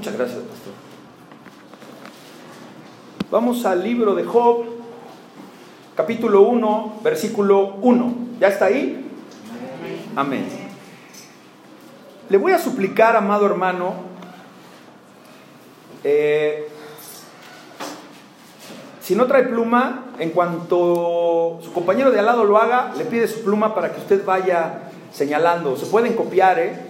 Muchas gracias, pastor. Vamos al libro de Job, capítulo 1, versículo 1. ¿Ya está ahí? Amén. Le voy a suplicar, amado hermano, eh, si no trae pluma, en cuanto su compañero de al lado lo haga, le pide su pluma para que usted vaya señalando. Se pueden copiar, ¿eh?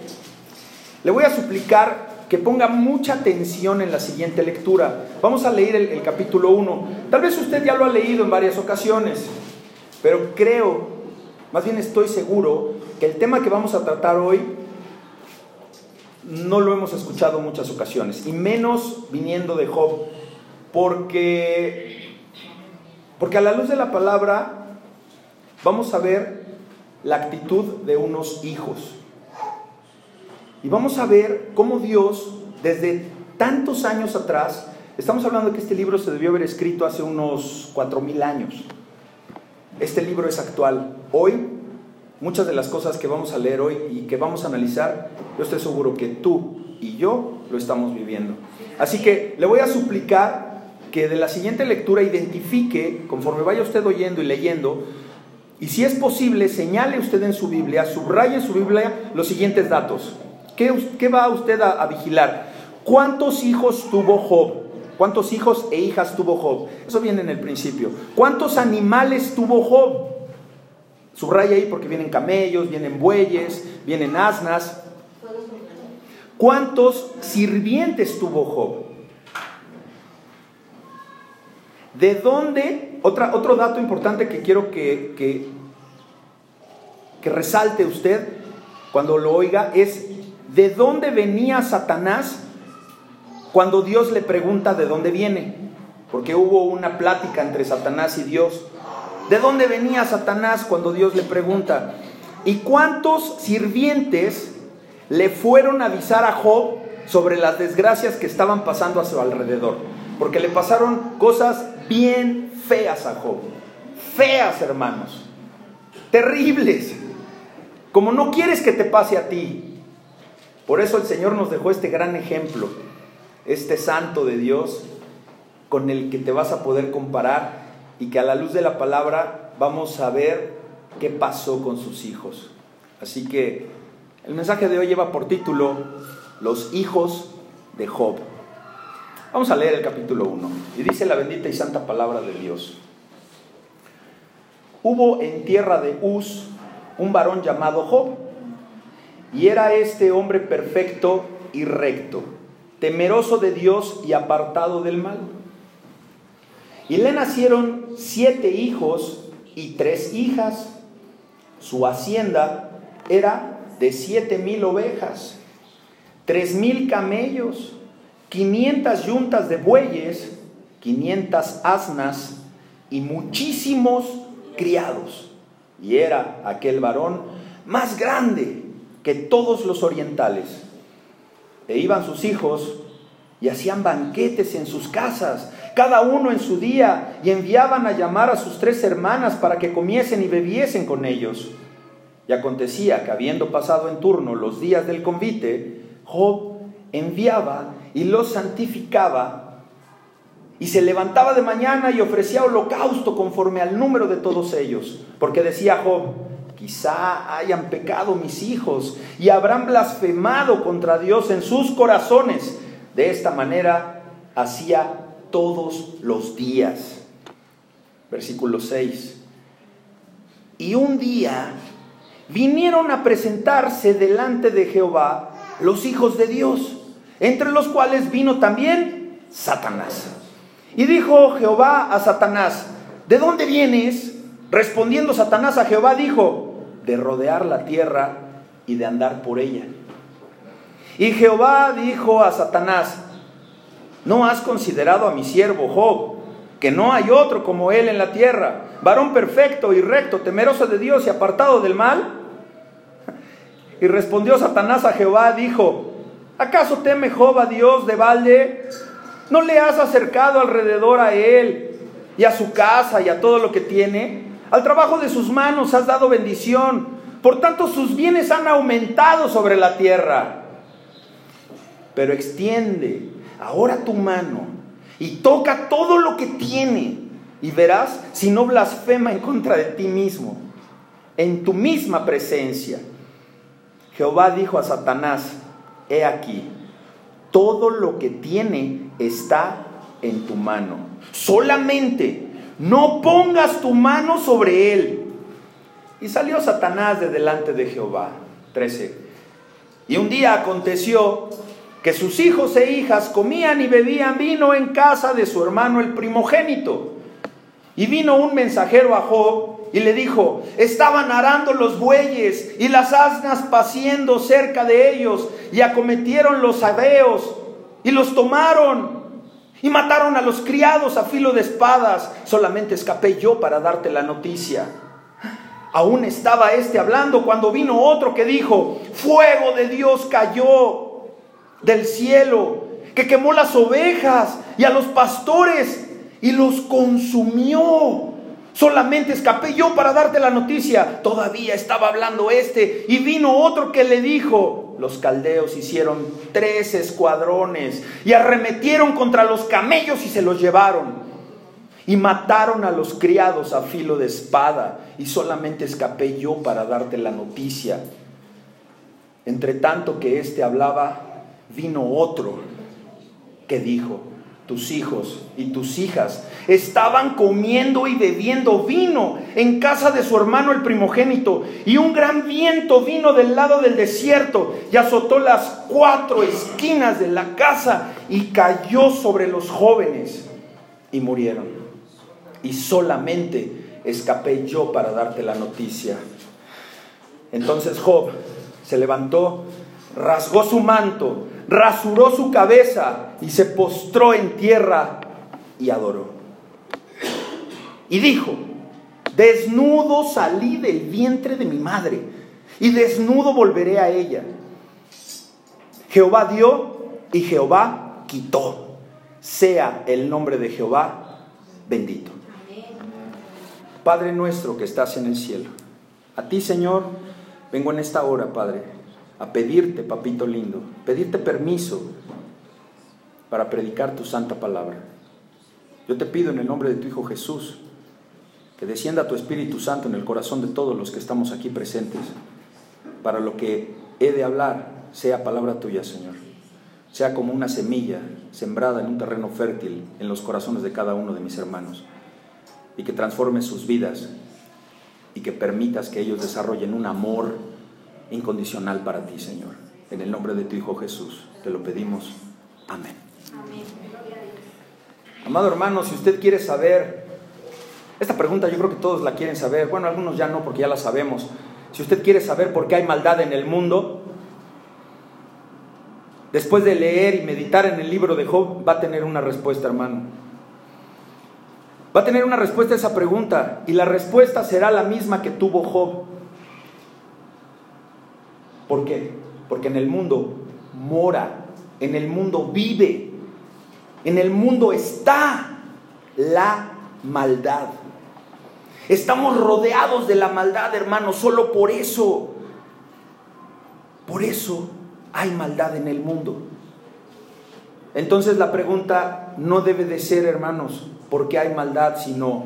Le voy a suplicar que ponga mucha atención en la siguiente lectura. Vamos a leer el, capítulo 1. Tal vez usted ya lo ha leído en varias ocasiones, pero creo, más bien estoy seguro, que el tema que vamos a tratar hoy no lo hemos escuchado en muchas ocasiones, y menos viniendo de Job, porque, porque a la luz de la palabra vamos a ver la actitud de unos hijos. Y vamos a ver cómo Dios, desde tantos años atrás, estamos hablando de que este libro se debió haber escrito hace unos cuatro mil años. Este libro es actual. Hoy, muchas de las cosas que vamos a leer hoy y que vamos a analizar, yo estoy seguro que tú y yo lo estamos viviendo. Así que le voy a suplicar que de la siguiente lectura identifique, conforme vaya usted oyendo y leyendo, y si es posible, señale usted en su Biblia, subraye en su Biblia los siguientes datos. ¿Qué, va usted a, vigilar? ¿Cuántos hijos tuvo Job? ¿Cuántos hijos e hijas tuvo Job? Eso viene en el principio. ¿Cuántos animales tuvo Job? Subraya ahí porque vienen camellos, vienen bueyes, vienen asnas. ¿Cuántos sirvientes tuvo Job? ¿De dónde? Otra, otro dato importante que quiero que, que, que resalte usted cuando lo oiga es ¿de dónde venía Satanás cuando Dios le pregunta de dónde viene? Porque hubo una plática entre Satanás y Dios. ¿De dónde venía Satanás cuando Dios le pregunta? ¿Y cuántos sirvientes le fueron a avisar a Job sobre las desgracias que estaban pasando a su alrededor? Porque le pasaron cosas bien feas a Job. Feas, hermanos. Terribles. Como no quieres que te pase a ti. Por eso el Señor nos dejó este gran ejemplo, este santo de Dios, con el que te vas a poder comparar y que a la luz de la palabra vamos a ver qué pasó con sus hijos. Así que el mensaje de hoy lleva por título Los hijos de Job. Vamos a leer el capítulo 1 y dice la bendita y santa palabra de Dios. Hubo en tierra de Uz un varón llamado Job, y era este hombre perfecto y recto, temeroso de Dios y apartado del mal. Y le nacieron siete hijos y tres hijas. Su hacienda era de siete mil ovejas, tres mil camellos, quinientas yuntas de bueyes, quinientas asnas y muchísimos criados. Y era aquel varón más grande que todos los orientales. E iban sus hijos y hacían banquetes en sus casas, cada uno en su día, y enviaban a llamar a sus tres hermanas para que comiesen y bebiesen con ellos. Y acontecía que habiendo pasado en turno los días del convite, Job enviaba y los santificaba, y se levantaba de mañana y ofrecía holocausto conforme al número de todos ellos, porque decía Job, quizá hayan pecado mis hijos y habrán blasfemado contra Dios en sus corazones. De esta manera hacía todos los días. Versículo 6. Y un día vinieron a presentarse delante de Jehová los hijos de Dios, entre los cuales vino también Satanás. Y dijo Jehová a Satanás, ¿de dónde vienes? Respondiendo Satanás a Jehová dijo, de rodear la tierra y de andar por ella. Y Jehová dijo a Satanás, ¿no has considerado a mi siervo Job, que no hay otro como él en la tierra, varón perfecto y recto, temeroso de Dios y apartado del mal? Y respondió Satanás a Jehová, dijo, ¿acaso teme Job a Dios de balde? ¿No le has acercado alrededor a él y a su casa y a todo lo que tiene? Al trabajo de sus manos has dado bendición, por tanto sus bienes han aumentado sobre la tierra. pero extiende ahora tu mano y toca todo lo que tiene y verás si no blasfema en contra de ti mismo, en tu misma presencia. Jehová dijo a Satanás, he aquí, todo lo que tiene está en tu mano. Solamente no pongas tu mano sobre él. Y salió Satanás de delante de Jehová. 13. Y un día aconteció que sus hijos e hijas comían y bebían vino en casa de su hermano el primogénito. Y vino un mensajero a Job y le dijo, estaban arando los bueyes y las asnas paciendo cerca de ellos y acometieron los abeos y los tomaron y mataron a los criados a filo de espadas. Solamente escapé yo para darte la noticia. Aún estaba este hablando cuando vino otro que dijo, fuego de Dios cayó del cielo, que quemó las ovejas y a los pastores y los consumió. Solamente escapé yo para darte la noticia. Todavía estaba hablando este y vino otro que le dijo, los caldeos hicieron tres escuadrones y arremetieron contra los camellos y se los llevaron. Y mataron a los criados a filo de espada y solamente escapé yo para darte la noticia. Entre tanto que éste hablaba, vino otro que dijo, tus hijos y tus hijas estaban comiendo y bebiendo vino en casa de su hermano el primogénito, y un gran viento vino del lado del desierto y azotó las cuatro esquinas de la casa y cayó sobre los jóvenes y murieron. Y solamente escapé yo para darte la noticia. Entonces Job se levantó, rasgó su manto, rasuró su cabeza y se postró en tierra y adoró. Y dijo, desnudo salí del vientre de mi madre y desnudo volveré a ella. Jehová dio y Jehová quitó. Sea el nombre de Jehová bendito. Padre nuestro que estás en el cielo, a ti Señor vengo en esta hora, Padre, a pedirte, papito lindo, pedirte permiso para predicar tu santa palabra. Yo te pido en el nombre de tu Hijo Jesús que descienda tu Espíritu Santo en el corazón de todos los que estamos aquí presentes, para lo que he de hablar sea palabra tuya, Señor, sea como una semilla sembrada en un terreno fértil en los corazones de cada uno de mis hermanos, y que transforme sus vidas y que permitas que ellos desarrollen un amor incondicional para ti, Señor. En el nombre de tu Hijo Jesús, te lo pedimos. Amén. Amado hermano, si usted quiere saber, esta pregunta yo creo que todos la quieren saber, bueno, algunos ya no porque ya la sabemos. Si usted quiere saber por qué hay maldad en el mundo, después de leer y meditar en el libro de Job, va a tener una respuesta, hermano. Va a tener una respuesta a esa pregunta y la respuesta será la misma que tuvo Job. ¿Por qué? Porque en el mundo mora, en el mundo vive, en el mundo está la maldad. Estamos rodeados de la maldad, hermanos, solo por eso. Por eso hay maldad en el mundo. Entonces la pregunta no debe de ser, hermanos, ¿por qué hay maldad? Sino,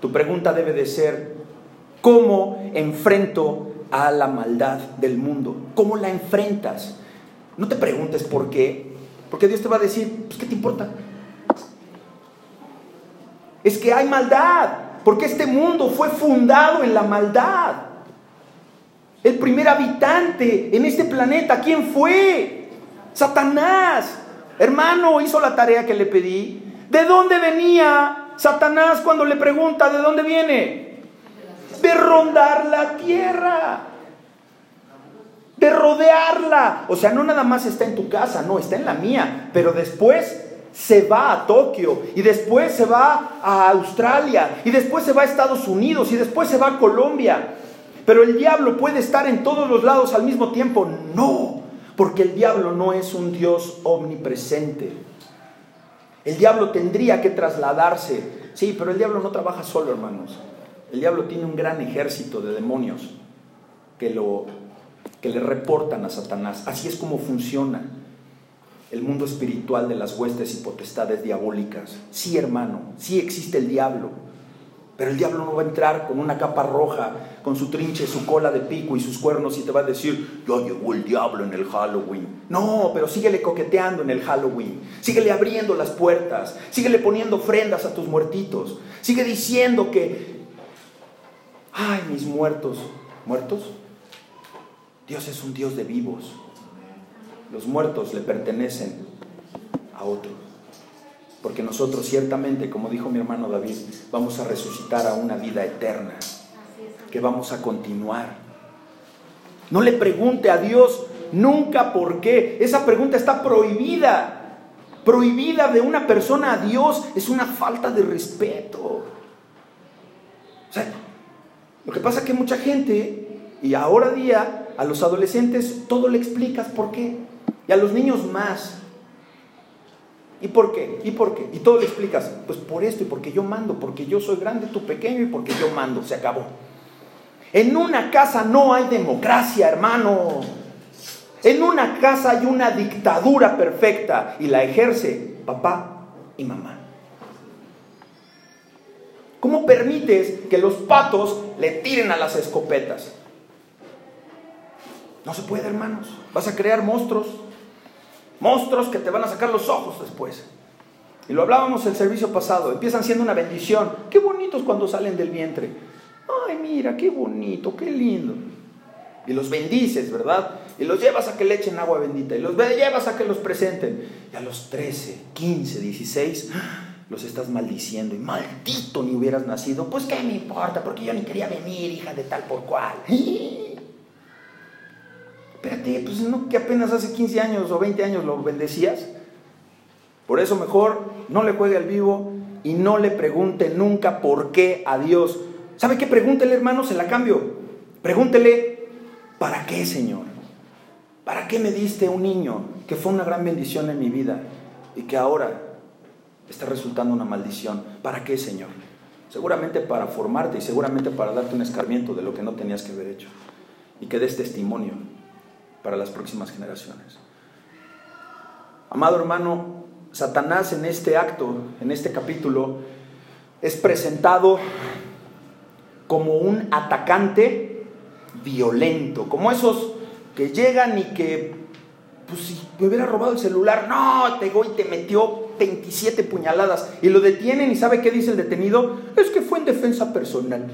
tu pregunta debe de ser, ¿cómo enfrento a la maldad del mundo. ¿Cómo la enfrentas? No te preguntes por qué, porque Dios te va a decir, pues, ¿qué te importa? Es que hay maldad, porque este mundo fue fundado en la maldad. El primer habitante en este planeta, ¿quién fue? Satanás. Hermano, hizo la tarea que le pedí. ¿De dónde venía Satanás cuando le pregunta, ¿de dónde viene? De rondar la tierra, de rodearla. O sea, no nada más está en tu casa, no, está en la mía, pero después se va a Tokio y después se va a Australia y después se va a Estados Unidos y después se va a Colombia. Pero el diablo puede estar en todos los lados al mismo tiempo. No, porque el diablo no es un Dios omnipresente. El diablo tendría que trasladarse. Sí, pero el diablo no trabaja solo, hermanos. El diablo tiene un gran ejército de demonios que, lo, que le reportan a Satanás. Así es como funciona. el mundo espiritual de las huestes y potestades diabólicas. Sí, hermano, sí existe el diablo. Pero el diablo no va a entrar con una capa roja, con su trinche, su cola de pico y sus cuernos y te va a decir, ya llegó el diablo en el Halloween. No, pero síguele coqueteando en el Halloween. Síguele abriendo las puertas. Síguele poniendo ofrendas a tus muertitos. Sigue diciendo que, ay, mis muertos, ¿muertos? Dios es un Dios de vivos. Los muertos le pertenecen a otro. Porque nosotros ciertamente, como dijo mi hermano David, vamos a resucitar a una vida eterna, que vamos a continuar. No le pregunte a Dios nunca por qué. Esa pregunta está prohibida. Prohibida de una persona a Dios es una falta de respeto. O sea, lo que pasa es que mucha gente, y ahora día, a los adolescentes todo le explicas por qué. Y a los niños más. ¿Y por qué? ¿Y por qué? Y todo le explicas, pues por esto y porque yo mando, porque yo soy grande, tú pequeño y porque yo mando, se acabó. En una casa no hay democracia, hermano. En una casa hay una dictadura perfecta y la ejerce papá y mamá. ¿Cómo permites que los patos le tiren a las escopetas? No se puede, hermanos. Vas a crear monstruos. Monstruos que te van a sacar los ojos después. Y lo hablábamos el servicio pasado. Empiezan siendo una bendición. Qué bonitos cuando salen del vientre. Ay, mira, qué bonito, qué lindo. Y los bendices, ¿verdad? Y los llevas a que le echen agua bendita. Y los llevas a que los presenten. Y a los 13, 15, 16, los estás maldiciendo. Y maldito ni hubieras nacido. Pues qué me importa, porque yo ni quería venir, hija de tal por cual. Espérate, pues no que apenas hace 15 años o 20 años lo bendecías. Por eso mejor no le juegue al vivo y no le pregunte nunca por qué a Dios. ¿Sabe qué? Pregúntele, hermano, se la cambio. Pregúntele, ¿para qué, Señor? ¿Para qué me diste un niño que fue una gran bendición en mi vida y que ahora está resultando una maldición? ¿Para qué, Señor? Seguramente para formarte y seguramente para darte un escarmiento de lo que no tenías que haber hecho. Y que des testimonio para las próximas generaciones. Amado hermano, Satanás en este acto, en este capítulo, es presentado como un atacante violento, como esos que llegan y que, pues si me hubiera robado el celular, no, te y te metió 27 puñaladas y lo detienen y sabe qué dice el detenido, es que fue en defensa personal.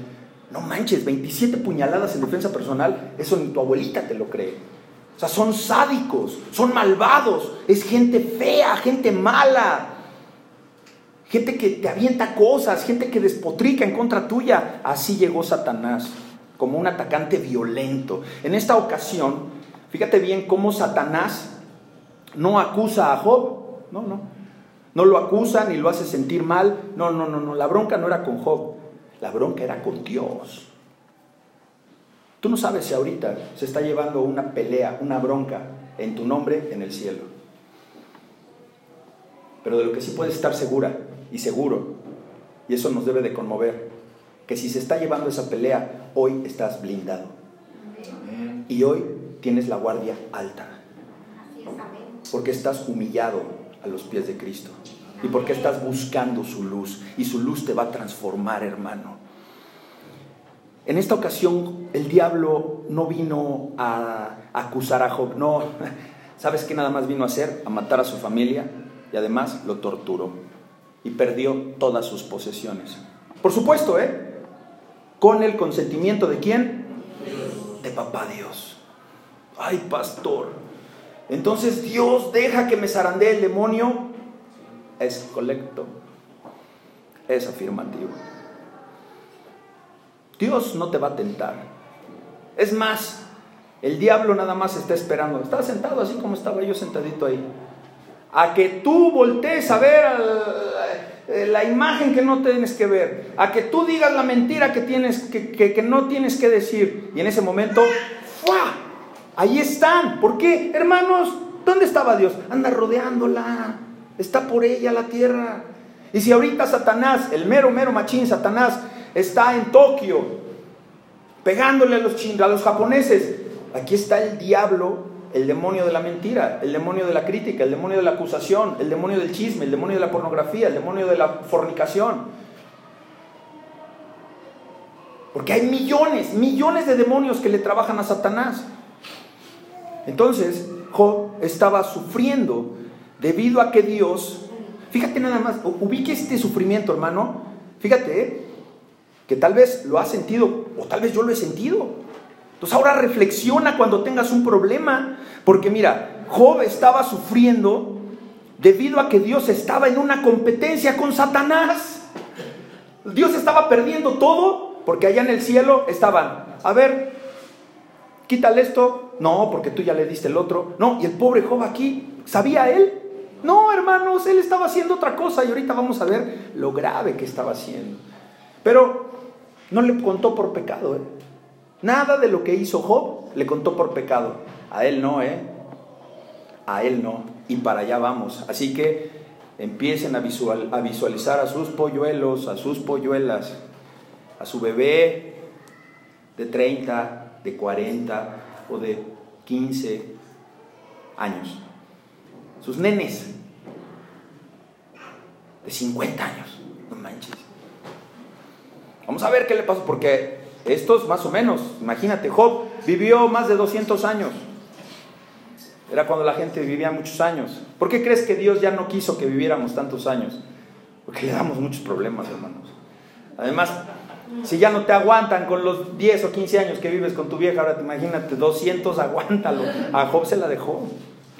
No manches, 27 puñaladas en defensa personal, eso ni tu abuelita te lo cree. O sea, son sádicos, son malvados, es gente fea, gente mala, gente que te avienta cosas, gente que despotrica en contra tuya. Así llegó Satanás, como un atacante violento. En esta ocasión, fíjate bien cómo Satanás no acusa a Job, no, no, no lo acusa ni lo hace sentir mal, no, no, no, no, la bronca no era con Job, la bronca era con Dios. Tú no sabes si ahorita se está llevando una pelea, una bronca en tu nombre en el cielo. Pero de lo que sí puedes estar segura y seguro, y eso nos debe de conmover, que si se está llevando esa pelea, hoy estás blindado. Y hoy tienes la guardia alta. Porque estás humillado a los pies de Cristo. Y porque estás buscando su luz. Y su luz te va a transformar, hermano. En esta ocasión el diablo no vino a acusar a Job, no, ¿sabes qué nada más vino a hacer? A matar a su familia y además lo torturó y perdió todas sus posesiones. Por supuesto, ¿eh? Con el consentimiento de quién? De papá Dios. Ay, pastor. Entonces Dios deja que me zarandee el demonio. Es colecto. Es afirmativo. Dios no te va a tentar. Es más, el diablo nada más está esperando. Está sentado así como estaba yo sentadito ahí. A que tú voltees a ver eh, la imagen que no tienes que ver. A que tú digas la mentira que, tienes, que, no tienes que decir. Y en ese momento, ¡fua! Ahí están. ¿Por qué? Hermanos, ¿dónde estaba Dios? Anda rodeándola. Está por ella la tierra. Y si ahorita Satanás, el mero, mero machín Satanás, está en Tokio pegándole a los, a los japoneses. Aquí está el diablo el demonio de la mentira, el demonio de la crítica, el demonio de la acusación, el demonio del chisme, el demonio de la pornografía, el demonio de la fornicación. Porque hay millones, millones de demonios que le trabajan a Satanás. Entonces, Job estaba sufriendo debido a que Dios, fíjate nada más, ubique este sufrimiento, hermano, fíjate, que tal vez lo has sentido, o tal vez yo lo he sentido. Entonces ahora reflexiona cuando tengas un problema, porque mira, Job estaba sufriendo debido a que Dios estaba en una competencia con Satanás. Dios estaba perdiendo todo porque allá en el cielo estaban, a ver, quítale esto, no, porque tú ya le diste el otro, no, y el pobre Job aquí, ¿sabía él? No, hermanos, él estaba haciendo otra cosa y ahorita vamos a ver lo grave que estaba haciendo. Pero no le contó por pecado, ¿eh? Nada de lo que hizo Job le contó por pecado. A él no, ¿eh? A él no. Y para allá vamos. Así que empiecen a, a visualizar a sus polluelos, a sus polluelas, a su bebé de 30, de 40 o de 15 años. Sus nenes de 50 años. No manches. Vamos a ver qué le pasó, porque estos más o menos, imagínate, Job vivió más de 200 años. Era cuando la gente vivía muchos años. ¿Por qué crees que Dios ya no quiso que viviéramos tantos años? Porque le damos muchos problemas, hermanos. Además, si ya no te aguantan con los 10 o 15 años que vives con tu vieja, ahora te imagínate, 200, aguántalo. A Job se la dejó.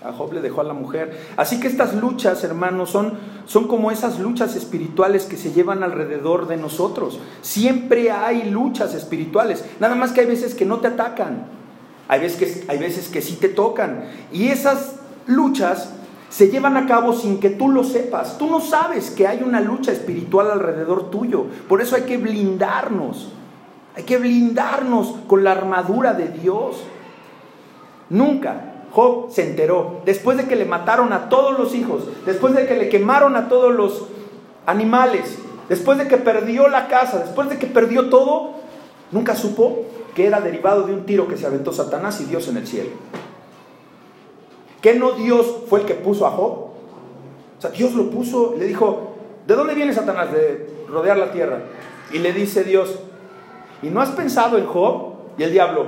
A Job le dejó a la mujer. Así que estas luchas, hermanos, son, son como esas luchas espirituales que se llevan alrededor de nosotros. Siempre hay luchas espirituales. Nada más que hay veces que no te atacan. Hay veces que, hay veces que sí te tocan. Y esas luchas se llevan a cabo sin que tú lo sepas. Tú no sabes que hay una lucha espiritual alrededor tuyo. Por eso hay que blindarnos. Hay que blindarnos con la armadura de Dios. Nunca Job se enteró, después de que le mataron a todos los hijos, después de que le quemaron a todos los animales, después de que perdió la casa, después de que perdió todo, nunca supo que era derivado de un tiro que se aventó Satanás y Dios en el cielo. ¿Que no Dios fue el que puso a Job? O sea, Dios lo puso, le dijo, ¿de dónde viene Satanás? De rodear la tierra. Y le dice Dios, ¿y no has pensado en Job? Y el diablo,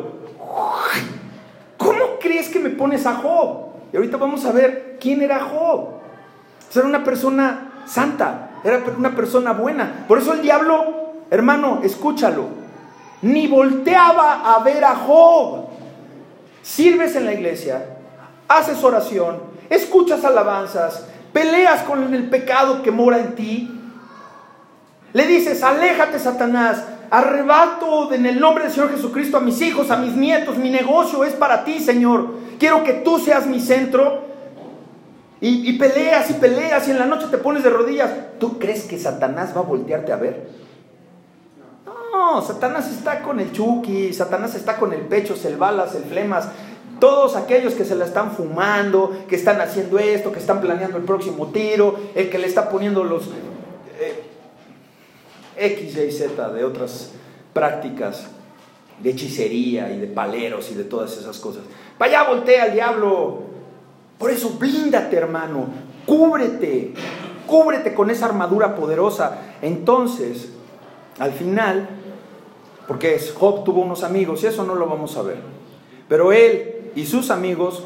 ¿Cómo crees que me pones a Job? Y ahorita vamos a ver quién era Job. era una persona santa, era una persona buena. Por eso el diablo, hermano, escúchalo, ni volteaba a ver a Job. Sirves en la iglesia, haces oración, escuchas alabanzas, peleas con el pecado que mora en ti. Le dices, aléjate Satanás, Arrebato en el nombre del Señor Jesucristo a mis hijos, a mis nietos. Mi negocio es para ti, Señor. Quiero que tú seas mi centro. Y, peleas y peleas y en la noche te pones de rodillas. ¿Tú crees que Satanás va a voltearte a ver? No, Satanás está con el chuki, Satanás está con el pecho, el balas, el flemas. Todos aquellos que se la están fumando, que están haciendo esto, que están planeando el próximo tiro, el que le está poniendo los... Eh, X, Y, Z, de otras prácticas de hechicería y de paleros y de todas esas cosas. Vaya, voltea al diablo. Por eso, blíndate, hermano. Cúbrete. Cúbrete con esa armadura poderosa. Entonces, al final, porque Job tuvo unos amigos, y eso no lo vamos a ver. Pero él y sus amigos,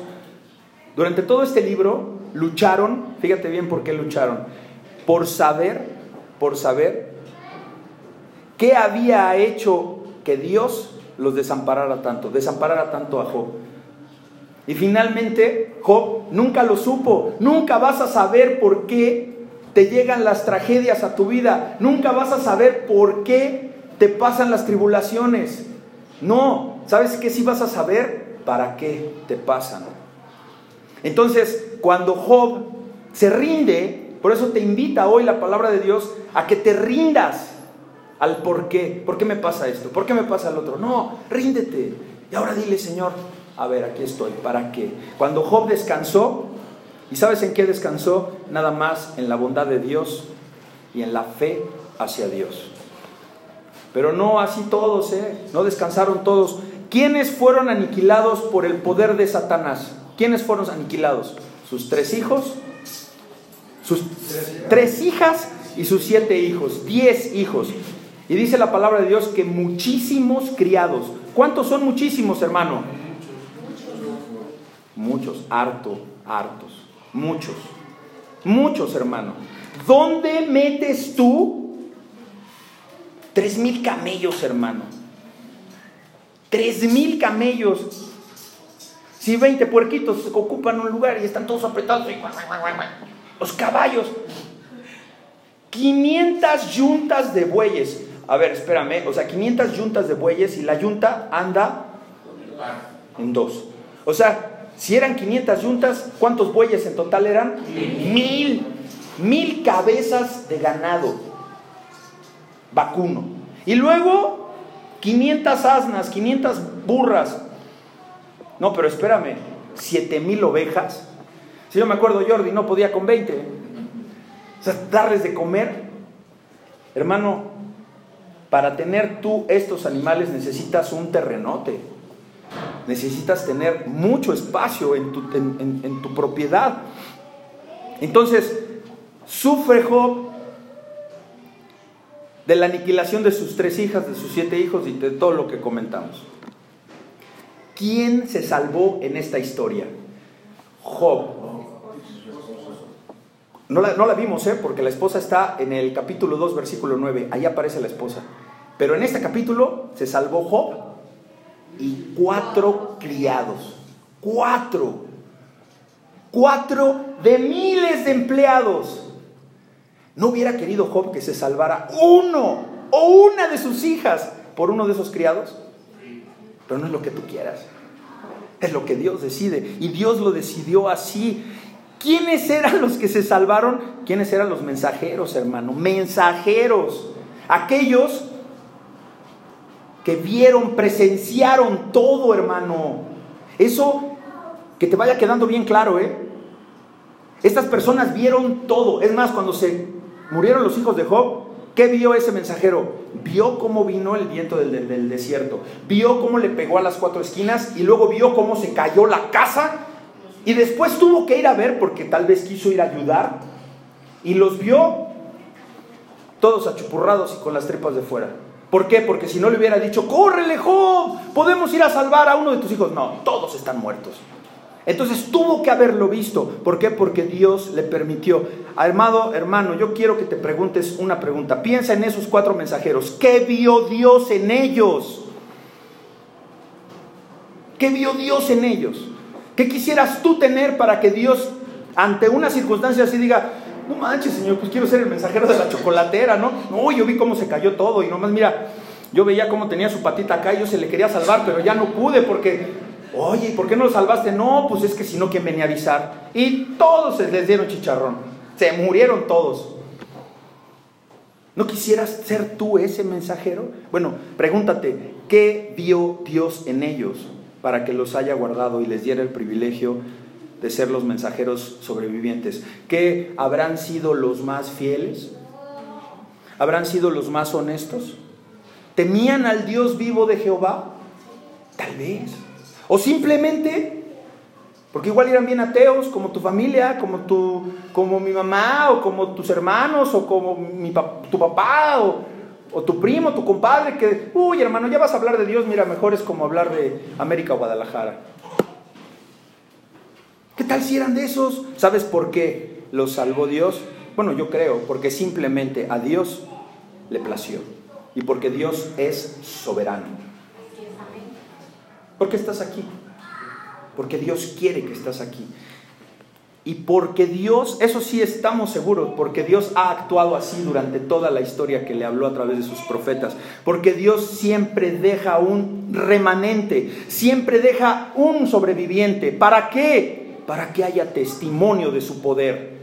durante todo este libro, lucharon, fíjate bien por qué lucharon, por saber, por saber ¿Qué había hecho que Dios los desamparara tanto, desamparara tanto a Job? Y finalmente, Job nunca lo supo, nunca vas a saber por qué te llegan las tragedias a tu vida, nunca vas a saber por qué te pasan las tribulaciones. No, ¿sabes qué sí vas a saber? ¿Para qué te pasan? Entonces, cuando Job se rinde, por eso te invita hoy la palabra de Dios a que te rindas al por qué. ¿Por qué me pasa esto? ¿Por qué me pasa el otro? No, ríndete. Y ahora dile, Señor, a ver, aquí estoy. ¿Para qué? Cuando Job descansó, ¿y sabes en qué descansó? Nada más en la bondad de Dios y en la fe hacia Dios. Pero no así todos, ¿eh? No descansaron todos. ¿Quiénes fueron aniquilados por el poder de Satanás? ¿quiénes fueron aniquilados? Sus tres hijos, sus tres hijas y sus siete hijos, diez hijos. Y dice la palabra de Dios que muchísimos criados. ¿Cuántos son muchísimos, hermano? Muchos, harto, hartos, muchos, muchos, hermano. ¿Dónde metes tú tres mil camellos, hermano? Tres mil camellos. Si 20 puerquitos ocupan un lugar y están todos apretados, los caballos, 500 yuntas de bueyes. A ver, espérame, o sea, 500 yuntas de bueyes y la yunta anda en dos. O sea, si eran 500 yuntas, ¿cuántos bueyes en total eran? Mil. Mil cabezas de ganado vacuno. Y luego 500 asnas, 500 burras. No, pero espérame, 7 mil ovejas. Si yo me acuerdo, Jordi no podía con 20. O sea, darles de comer. Hermano, para tener tú estos animales necesitas un terrenote. Necesitas tener mucho espacio en tu, en, tu propiedad. Entonces, sufre Job de la aniquilación de sus tres hijas, de sus siete hijos y de todo lo que comentamos. ¿Quién se salvó en esta historia? Job. No la, no la vimos, ¿eh? porque la esposa está en el capítulo 2, versículo 9. Ahí aparece la esposa. Pero en este capítulo se salvó Job y cuatro criados. Cuatro. Cuatro de miles de empleados. ¿No hubiera querido Job que se salvara uno o una de sus hijas por uno de esos criados? Pero no es lo que tú quieras. Es lo que Dios decide. Y Dios lo decidió así. ¿Quiénes eran los que se salvaron? ¿Quiénes eran los mensajeros, hermano? Mensajeros. Aquellos que vieron, presenciaron todo, hermano. Eso que te vaya quedando bien claro, ¿eh? Estas personas vieron todo. Es más, cuando se murieron los hijos de Job, ¿qué vio ese mensajero? Vio cómo vino el viento del, desierto, vio cómo le pegó a las cuatro esquinas y luego vio cómo se cayó la casa y después tuvo que ir a ver porque tal vez quiso ir a ayudar y los vio todos achupurrados y con las tripas de fuera. ¿Por qué? Porque si no le hubiera dicho, córrele, Job, podemos ir a salvar a uno de tus hijos. No, todos están muertos. Entonces tuvo que haberlo visto. ¿Por qué? Porque Dios le permitió. Armado, hermano, yo quiero que te preguntes una pregunta. Piensa en esos cuatro mensajeros. ¿Qué vio Dios en ellos? ¿Qué vio Dios en ellos? ¿Qué quisieras tú tener para que Dios, ante una circunstancia así, diga, no manches, Señor, pues quiero ser el mensajero de la chocolatera, ¿no? No, yo vi cómo se cayó todo y nomás, mira, yo veía cómo tenía su patita acá y yo se le quería salvar, pero ya no pude porque, oye, ¿por qué no lo salvaste? No, pues es que si no, ¿quién venía a avisar? Y todos les dieron chicharrón, se murieron todos. ¿No quisieras ser tú ese mensajero? Bueno, pregúntate, ¿qué vio Dios en ellos para que los haya guardado y les diera el privilegio de ser los mensajeros sobrevivientes. ¿Qué habrán sido los más fieles? ¿Habrán sido los más honestos? ¿Temían al Dios vivo de Jehová? Tal vez. O simplemente, porque igual eran bien ateos, como tu familia, como, tu, como mi mamá, o como tus hermanos, o como mi, tu papá, o, tu primo, tu compadre, que, uy hermano, ya vas a hablar de Dios, mira, mejor es como hablar de América o Guadalajara. ¿Qué tal si eran de esos? ¿Sabes por qué los salvó Dios? Bueno, yo creo, porque simplemente a Dios le plació y porque Dios es soberano. ¿Por qué estás aquí? Porque Dios quiere que estás aquí. Y porque Dios, eso sí estamos seguros, porque Dios ha actuado así durante toda la historia que le habló a través de sus profetas. Porque Dios siempre deja un remanente, siempre deja un sobreviviente. ¿Para qué? para que haya testimonio de su poder.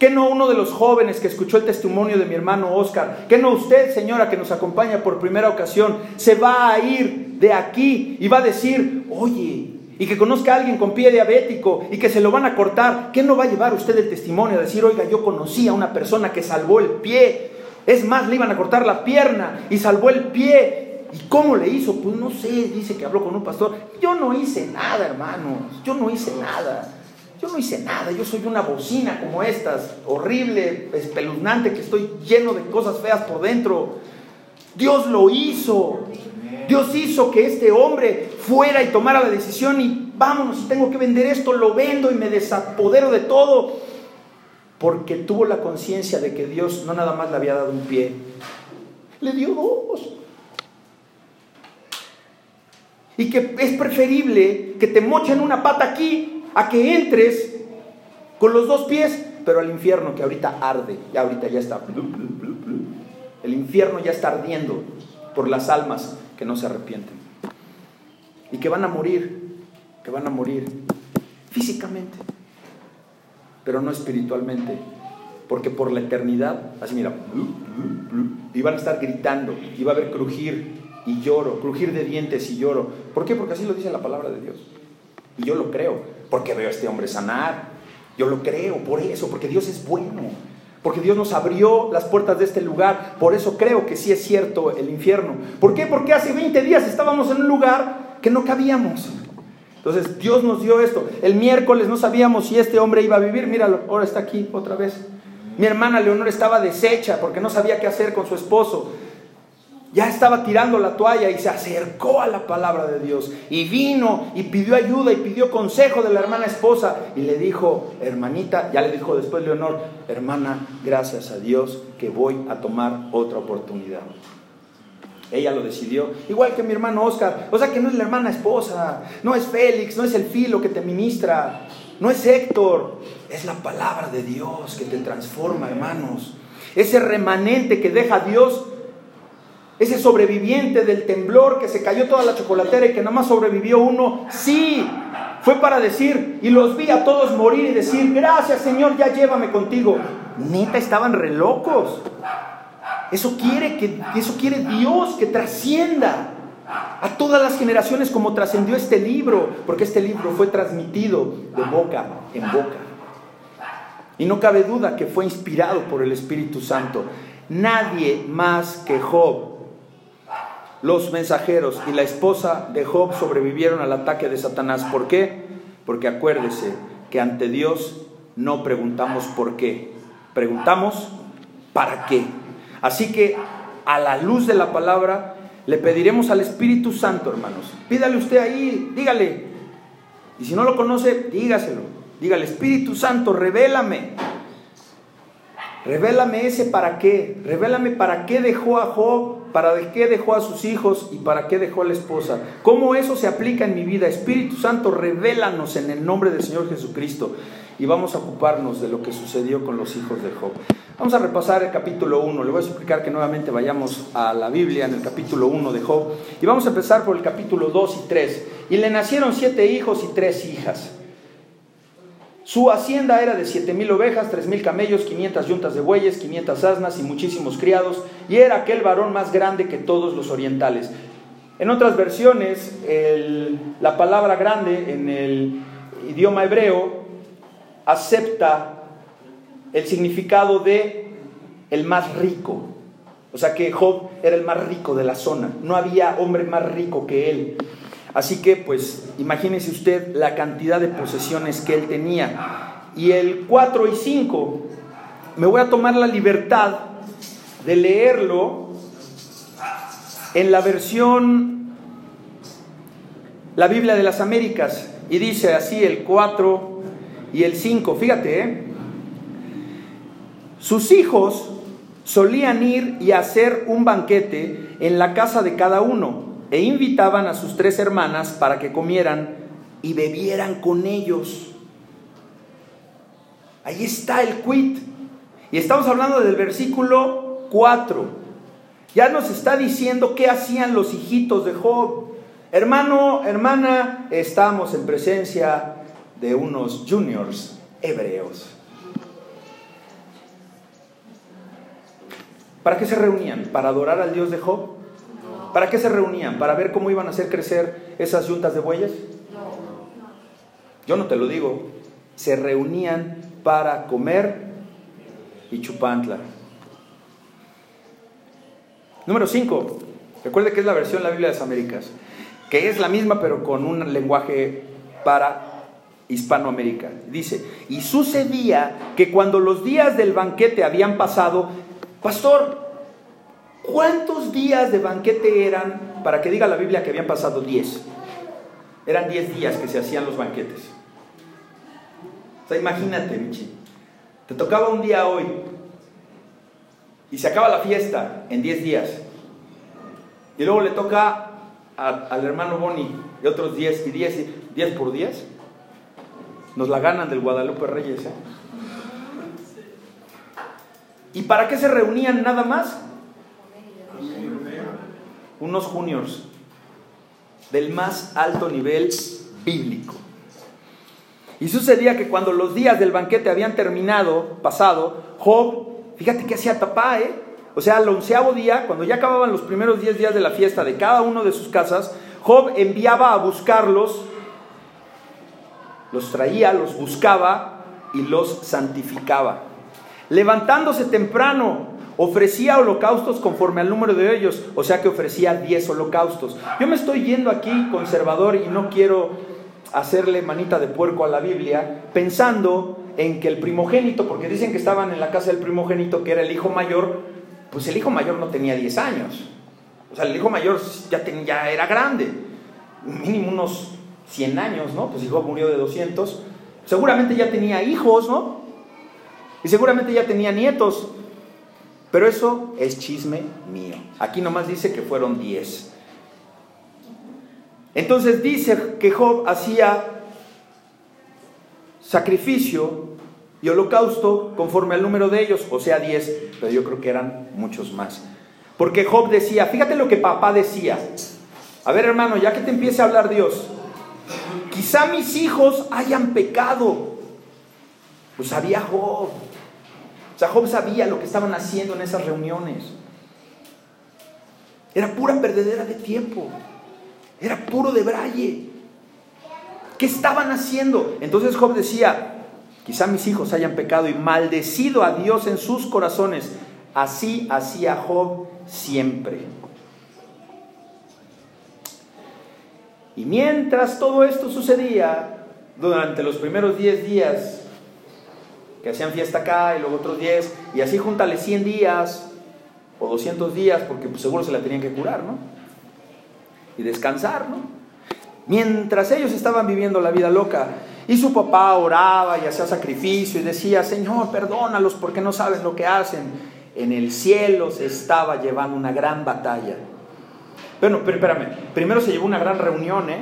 Que no uno de los jóvenes que escuchó el testimonio de mi hermano Oscar, que no usted, señora, que nos acompaña por primera ocasión, se va a ir de aquí y va a decir, oye, y que conozca a alguien con pie diabético y que se lo van a cortar, ¿qué no va a llevar usted el testimonio a decir, oiga, yo conocí a una persona que salvó el pie? Es más, le iban a cortar la pierna y salvó el pie ¿Y cómo le hizo? Pues no sé, dice que habló con un pastor. Yo no hice nada, hermanos. Yo no hice nada. Yo no hice nada. Yo soy una bocina como estas, horrible, espeluznante, que estoy lleno de cosas feas por dentro. Dios lo hizo. Dios hizo que este hombre fuera y tomara la decisión y vámonos, tengo que vender esto, lo vendo y me desapodero de todo. Porque tuvo la conciencia de que Dios no nada más le había dado un pie, le dio dos. Y que es preferible que te mochen una pata aquí a que entres con los dos pies, pero al infierno que ahorita arde, y ahorita ya está. El infierno ya está ardiendo por las almas que no se arrepienten. Y que van a morir, que van a morir físicamente, pero no espiritualmente. Porque por la eternidad, así mira, y van a estar gritando, y va a haber crujir y lloro, crujir de dientes y lloro. ¿Por qué? Porque así lo dice la palabra de Dios. Y yo lo creo, porque veo a este hombre sanar. Yo lo creo por eso, porque Dios es bueno porque Dios nos abrió las puertas de este lugar. Por eso creo que sí es cierto el infierno. ¿Por qué? Porque hace 20 días estábamos en un lugar que no cabíamos. Entonces Dios nos dio esto. El miércoles no sabíamos si este hombre iba a vivir. Míralo, ahora está aquí otra vez. Mi hermana Leonor estaba deshecha porque no sabía qué hacer con su esposo ya estaba tirando la toalla y se acercó a la palabra de Dios y vino y pidió ayuda y pidió consejo de la hermana esposa y le dijo, hermanita, ya le dijo después Leonor, hermana, gracias a Dios que voy a tomar otra oportunidad. Ella lo decidió, igual que mi hermano Oscar, o sea que no es la hermana esposa, no es Félix, no es el filo que te ministra, no es Héctor, es la palabra de Dios que te transforma, hermanos. Ese remanente que deja Dios ese sobreviviente del temblor que se cayó toda la chocolatera y que nada más sobrevivió uno, sí, fue para decir, y los vi a todos morir y decir, gracias Señor, ya llévame contigo. Neta, estaban re locos. Eso quiere, que, eso quiere Dios, que trascienda a todas las generaciones como trascendió este libro, porque este libro fue transmitido de boca en boca. Y no cabe duda que fue inspirado por el Espíritu Santo. Nadie más que Job los mensajeros y la esposa de Job sobrevivieron al ataque de Satanás. ¿Por qué? Porque acuérdese que ante Dios no preguntamos por qué, preguntamos para qué. Así que a la luz de la palabra le pediremos al Espíritu Santo, hermanos. Pídale usted ahí, dígale. Y si no lo conoce, dígaselo. Dígale, Espíritu Santo, revélame. Revélame ese para qué. Revélame para qué dejó a Job para qué dejó a sus hijos y para qué dejó a la esposa. ¿Cómo eso se aplica en mi vida? Espíritu Santo, revélanos en el nombre del Señor Jesucristo y vamos a ocuparnos de lo que sucedió con los hijos de Job. Vamos a repasar el capítulo 1. Le voy a explicar que nuevamente vayamos a la Biblia en el capítulo 1 de Job. Y vamos a empezar por el capítulo 2 y 3. Y le nacieron siete hijos y tres hijas. Su hacienda era de siete mil ovejas, tres mil camellos, quinientas yuntas de bueyes, quinientas asnas y muchísimos criados, y era aquel varón más grande que todos los orientales. En otras versiones, la palabra grande en el idioma hebreo acepta el significado de el más rico. O sea que Job era el más rico de la zona. No había hombre más rico que él. Así que, pues, imagínese usted la cantidad de posesiones que él tenía. Y el 4 y 5, me voy a tomar la libertad de leerlo en la versión, la Biblia de las Américas, y dice así el 4 y el 5. Fíjate, ¿eh? sus hijos solían ir y hacer un banquete en la casa de cada uno e invitaban a sus tres hermanas para que comieran y bebieran con ellos. Ahí está el quit. Y estamos hablando del versículo 4. Ya nos está diciendo qué hacían los hijitos de Job. Hermano, hermana, estamos en presencia de unos juniors hebreos. ¿Para qué se reunían? ¿Para adorar al Dios de Job? ¿Para qué se reunían? ¿Para ver cómo iban a hacer crecer esas yuntas de bueyes? Yo no te lo digo. Se reunían para comer y chupantla. Número 5. Recuerde que es la versión de la Biblia de las Américas, que es la misma pero con un lenguaje para Hispanoamérica. Dice, y sucedía que cuando los días del banquete habían pasado, pastor, ¿cuántos días de banquete eran? Para que diga la Biblia que habían pasado 10. Eran 10 días que se hacían los banquetes. O sea, imagínate, Michi, te tocaba un día hoy y se acaba la fiesta en 10 días. Y luego le toca al hermano Boni y otros 10 y 10 y 10 por 10. Nos la ganan del Guadalupe Reyes. ¿eh? ¿Y para qué se reunían nada más? Unos juniors del más alto nivel bíblico. Y sucedía que cuando los días del banquete habían terminado, pasado, Job, fíjate que hacía tapá, ¿eh? O sea, al onceavo día, cuando ya acababan los primeros diez días de la fiesta de cada uno de sus casas, Job enviaba a buscarlos los traía, los buscaba y los santificaba. Levantándose temprano, ofrecía holocaustos conforme al número de ellos, o sea que ofrecía 10 holocaustos. Yo me estoy yendo aquí conservador y no quiero hacerle manita de puerco a la Biblia, pensando en que el primogénito, porque dicen que estaban en la casa del primogénito, que era el hijo mayor, pues el hijo mayor no tenía 10 años. O sea, el hijo mayor ya, ya era grande, mínimo unos 100 años, ¿no? Pues hijo murió de 200. Seguramente ya tenía hijos, ¿no? Y seguramente ya tenía nietos. Pero eso es chisme mío. Aquí nomás dice que fueron 10. Entonces dice que Job hacía sacrificio y holocausto conforme al número de ellos, o sea 10, pero yo creo que eran muchos más. Porque Job decía, fíjate lo que papá decía. A ver hermano, ya que te empiece a hablar Dios, Quizá mis hijos hayan pecado. Pues sabía Job. Sea, Job sabía lo que estaban haciendo en esas reuniones. Era pura perdedera de tiempo. Era puro de braille. ¿Qué estaban haciendo? Entonces Job decía, quizá mis hijos hayan pecado y maldecido a Dios en sus corazones. Así hacía Job siempre. Y mientras todo esto sucedía, durante los primeros 10 días, que hacían fiesta acá y luego otros 10, y así júntale 100 días o 200 días, porque pues, seguro se la tenían que curar, ¿no? Y descansar, ¿no? Mientras ellos estaban viviendo la vida loca, y su papá oraba y hacía sacrificio y decía, Señor, perdónalos porque no saben lo que hacen. En el cielo se estaba llevando una gran batalla. Bueno, pero espérame, primero se llevó una gran reunión, ¿eh?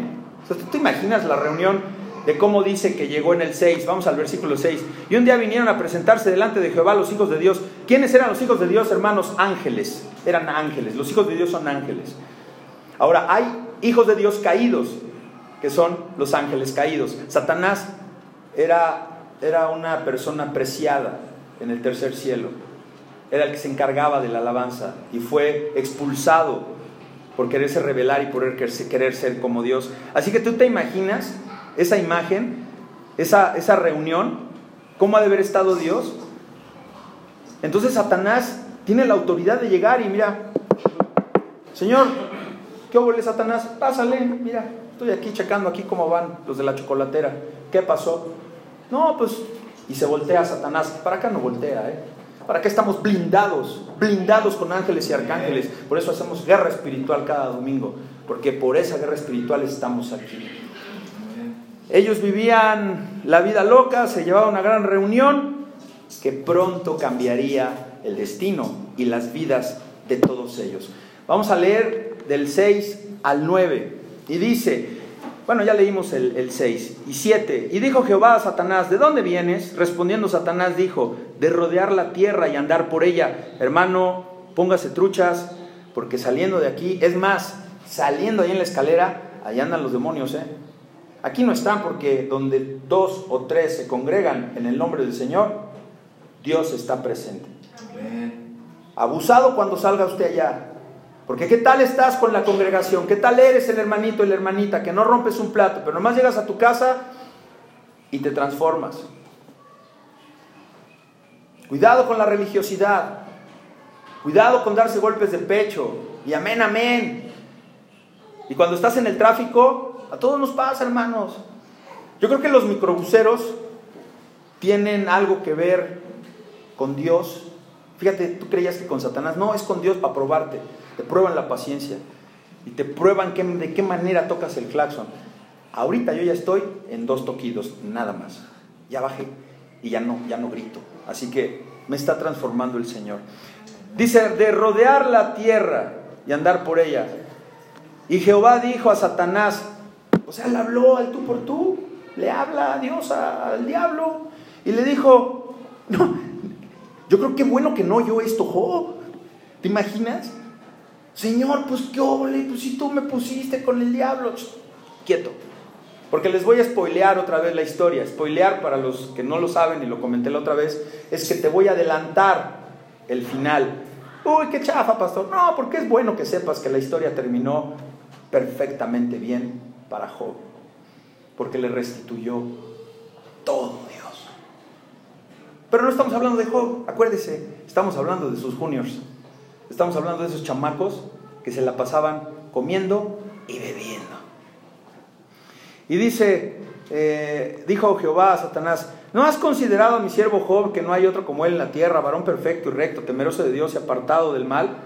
O ¿tú te imaginas la reunión de cómo dice que llegó en el 6? Vamos al versículo 6. Y un día vinieron a presentarse delante de Jehová los hijos de Dios. ¿Quiénes eran los hijos de Dios, hermanos? Ángeles. Eran ángeles. Los hijos de Dios son ángeles. Ahora, hay hijos de Dios caídos, que son los ángeles caídos. Satanás era, era una persona preciada en el tercer cielo. Era el que se encargaba de la alabanza y fue expulsado por quererse revelar y por querer ser como Dios. Así que tú te imaginas esa imagen, esa, esa reunión, cómo ha de haber estado Dios. Entonces Satanás tiene la autoridad de llegar y mira, Señor, ¿qué huele Satanás? Pásale, mira, estoy aquí checando aquí cómo van los de la chocolatera. ¿Qué pasó? No, pues, y se voltea Satanás. Para acá no voltea, ¿eh? ¿Para qué estamos blindados? Blindados con ángeles y arcángeles. Por eso hacemos guerra espiritual cada domingo. Porque por esa guerra espiritual estamos aquí. Ellos vivían la vida loca, se llevaba una gran reunión que pronto cambiaría el destino y las vidas de todos ellos. Vamos a leer del 6 al 9. Y dice, bueno, ya leímos el, 6 y 7. Y dijo Jehová a Satanás, ¿de dónde vienes? Respondiendo Satanás dijo, de rodear la tierra y andar por ella. Hermano, póngase truchas, porque saliendo de aquí, es más, saliendo ahí en la escalera, ahí andan los demonios, ¿eh? Aquí no están porque donde dos o tres se congregan en el nombre del Señor, Dios está presente. Abusado cuando salga usted allá. Porque ¿qué tal estás con la congregación? ¿Qué tal eres el hermanito y la hermanita que no rompes un plato, pero nomás llegas a tu casa y te transformas? Cuidado con la religiosidad. Cuidado con darse golpes de pecho. Y amén, amén. Y cuando estás en el tráfico, a todos nos pasa, hermanos. Yo creo que los microbuseros tienen algo que ver con Dios. Fíjate, tú creías que con Satanás, no, es con Dios para probarte. Te prueban la paciencia y te prueban de qué manera tocas el claxon. Ahorita yo ya estoy en dos toquidos, nada más. Ya bajé y ya no, ya no grito. Así que me está transformando el Señor. Dice, de rodear la tierra y andar por ella. Y Jehová dijo a Satanás, o sea, le habló al tú por tú, le habla a Dios al diablo. Y le dijo, no, yo creo que bueno que no yo esto, Job. ¿Te imaginas? Señor, pues qué ole, pues si tú me pusiste con el diablo. Quieto. Porque les voy a spoilear otra vez la historia. Spoilear, para los que no lo saben y lo comenté la otra vez, es que te voy a adelantar el final. Uy, qué chafa, pastor. No, porque es bueno que sepas que la historia terminó perfectamente bien para Job. Porque le restituyó todo Dios. Pero no estamos hablando de Job, acuérdese, estamos hablando de sus juniors. Estamos hablando de esos chamacos que se la pasaban comiendo y bebiendo. Y dice, eh, dijo Jehová a Satanás, ¿no has considerado a mi siervo Job que no hay otro como él en la tierra, varón perfecto y recto, temeroso de Dios y apartado del mal?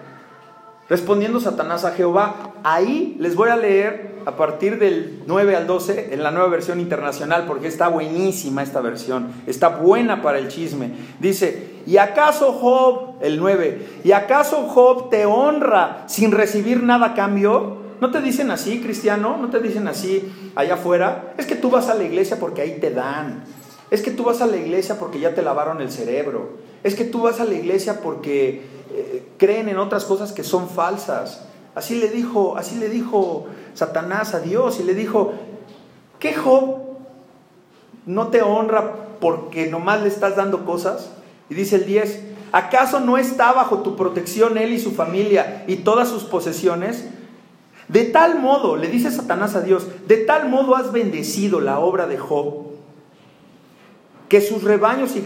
Respondiendo Satanás a Jehová, ahí les voy a leer a partir del 9 al 12 en la nueva versión internacional, porque está buenísima esta versión, está buena para el chisme. Dice, ¿y acaso Job, el 9, ¿y acaso Job te honra sin recibir nada a cambio? ¿No te dicen así, cristiano? ¿No te dicen así allá afuera? Es que tú vas a la iglesia porque ahí te dan. Es que tú vas a la iglesia porque ya te lavaron el cerebro. Es que tú vas a la iglesia porque eh, creen en otras cosas que son falsas. Así le dijo, así le dijo Satanás a Dios y le dijo, ¿qué Job no te honra porque nomás le estás dando cosas? Y dice el 10, ¿acaso no está bajo tu protección él y su familia y todas sus posesiones? De tal modo, le dice Satanás a Dios, de tal modo has bendecido la obra de Job, que sus rebaños y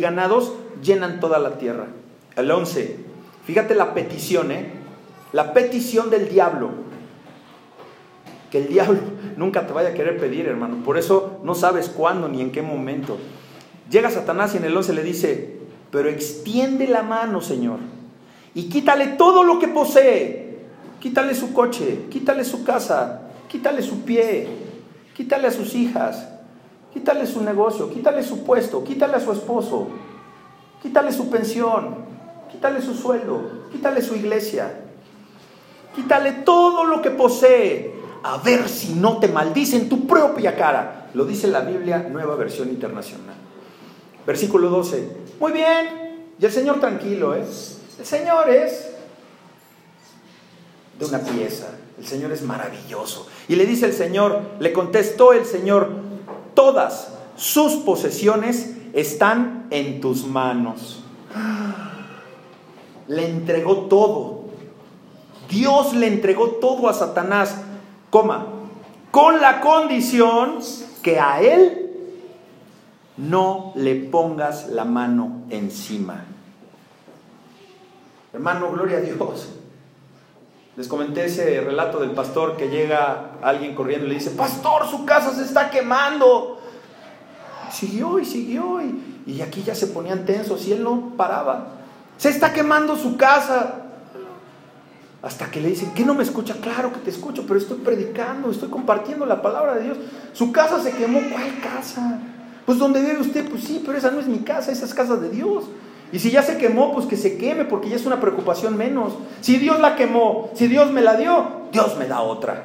ganados llenan toda la tierra. El 11, fíjate la petición, ¿eh? La petición del diablo. Que el diablo nunca te vaya a querer pedir, hermano. Por eso no sabes cuándo ni en qué momento. Llega Satanás y en el 11 le dice, pero extiende la mano, Señor, y quítale todo lo que posee Quítale su coche, quítale su casa, quítale su pie, quítale a sus hijas, quítale su negocio, quítale su puesto, quítale a su esposo, quítale su pensión, quítale su sueldo, quítale su iglesia, quítale todo lo que posee, a ver si no te maldice en tu propia cara. Lo dice la Biblia, nueva versión internacional. Versículo 12. Muy bien, y el Señor tranquilo, es. ¿eh? El Señor es de una pieza. El Señor es maravilloso. Y le dice el Señor, le contestó el Señor, todas sus posesiones están en tus manos. Le entregó todo. Dios le entregó todo a Satanás, coma, con la condición que a él no le pongas la mano encima. Hermano, gloria a Dios. Les comenté ese relato del pastor que llega alguien corriendo y le dice, pastor, su casa se está quemando. siguió y siguió y, y aquí ya se ponían tensos y él no paraba. Se está quemando su casa. Hasta que le dicen, ¿qué no me escucha? Claro que te escucho, pero estoy predicando, estoy compartiendo la palabra de Dios. Su casa se quemó, ¿cuál casa? Pues donde vive usted, pues sí, pero esa no es mi casa, esa es casa de Dios. Y si ya se quemó, pues que se queme, porque ya es una preocupación menos. Si Dios la quemó, si Dios me la dio, Dios me da otra.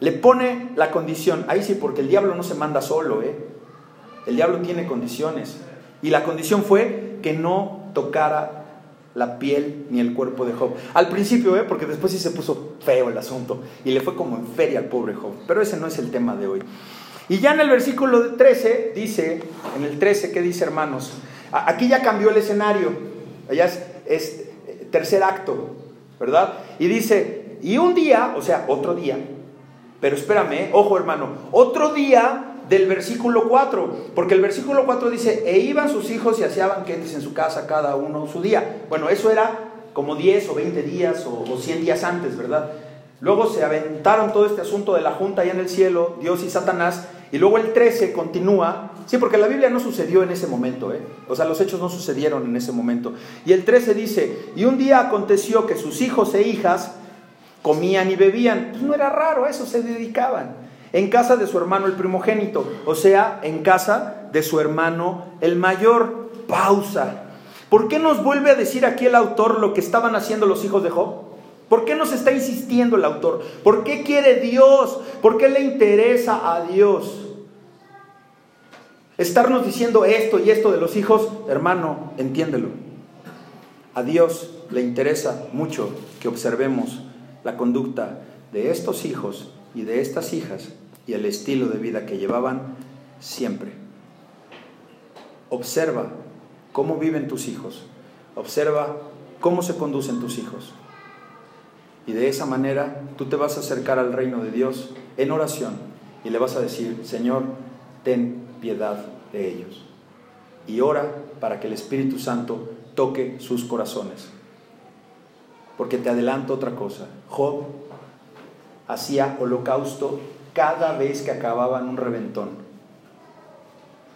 Le pone la condición, ahí sí, porque el diablo no se manda solo, ¿eh? El diablo tiene condiciones. Y la condición fue que no tocara la piel ni el cuerpo de Job. Al principio, ¿eh? porque después sí se puso feo el asunto y le fue como en feria al pobre Job. Pero ese no es el tema de hoy. Y ya en el versículo 13 dice, en el 13, ¿qué dice hermanos? Aquí ya cambió el escenario, allá es, es eh, tercer acto, ¿verdad? Y dice, y un día, o sea, otro día, pero espérame, ojo hermano, otro día del versículo 4, porque el versículo 4 dice, e iban sus hijos y hacían banquetes en su casa cada uno su día. Bueno, eso era como 10 o 20 días o, o 100 días antes, ¿verdad? Luego se aventaron todo este asunto de la junta allá en el cielo, Dios y Satanás, y luego el 13 continúa, sí, porque la Biblia no sucedió en ese momento, ¿eh? o sea, los hechos no sucedieron en ese momento. Y el 13 dice, y un día aconteció que sus hijos e hijas comían y bebían, pues no era raro, eso se dedicaban, en casa de su hermano el primogénito, o sea, en casa de su hermano el mayor. Pausa. ¿Por qué nos vuelve a decir aquí el autor lo que estaban haciendo los hijos de Job? ¿Por qué nos está insistiendo el autor? ¿Por qué quiere Dios? ¿Por qué le interesa a Dios? Estarnos diciendo esto y esto de los hijos, hermano, entiéndelo. A Dios le interesa mucho que observemos la conducta de estos hijos y de estas hijas y el estilo de vida que llevaban siempre. Observa cómo viven tus hijos. Observa cómo se conducen tus hijos. Y de esa manera tú te vas a acercar al reino de Dios en oración y le vas a decir, Señor, ten piedad de ellos. Y ora para que el Espíritu Santo toque sus corazones. Porque te adelanto otra cosa. Job hacía holocausto cada vez que acababan un reventón.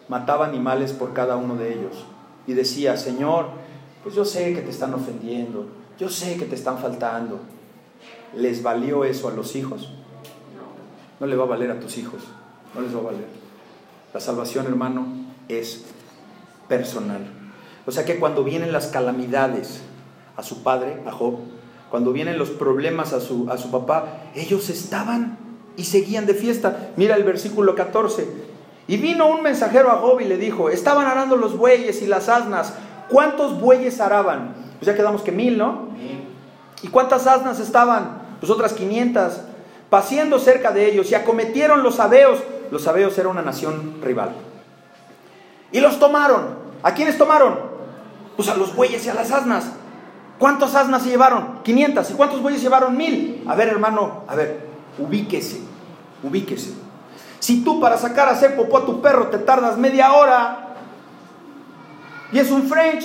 Mataba animales por cada uno de ellos. Y decía, Señor, pues yo sé que te están ofendiendo, yo sé que te están faltando, ¿Les valió eso a los hijos? No le va a valer a tus hijos, no les va a valer. La salvación, hermano, es personal. O sea que cuando vienen las calamidades a su padre, a Job, cuando vienen los problemas a su, a su papá, ellos estaban y seguían de fiesta. Mira el versículo 14. Y vino un mensajero a Job y le dijo, estaban arando los bueyes y las asnas. ¿Cuántos bueyes araban? Pues ya quedamos que mil, ¿no? ¿Y cuántas asnas estaban? pues otras 500, paseando cerca de ellos y acometieron los sabeos. Los sabeos era una nación rival. Y los tomaron. ¿A quiénes tomaron? Pues a los bueyes y a las asnas. ¿Cuántas asnas se llevaron? 500. ¿Y cuántos bueyes llevaron? Mil. A ver, hermano, a ver, ubíquese, ubíquese. Si tú para sacar a hacer popó a tu perro te tardas media hora y es un French,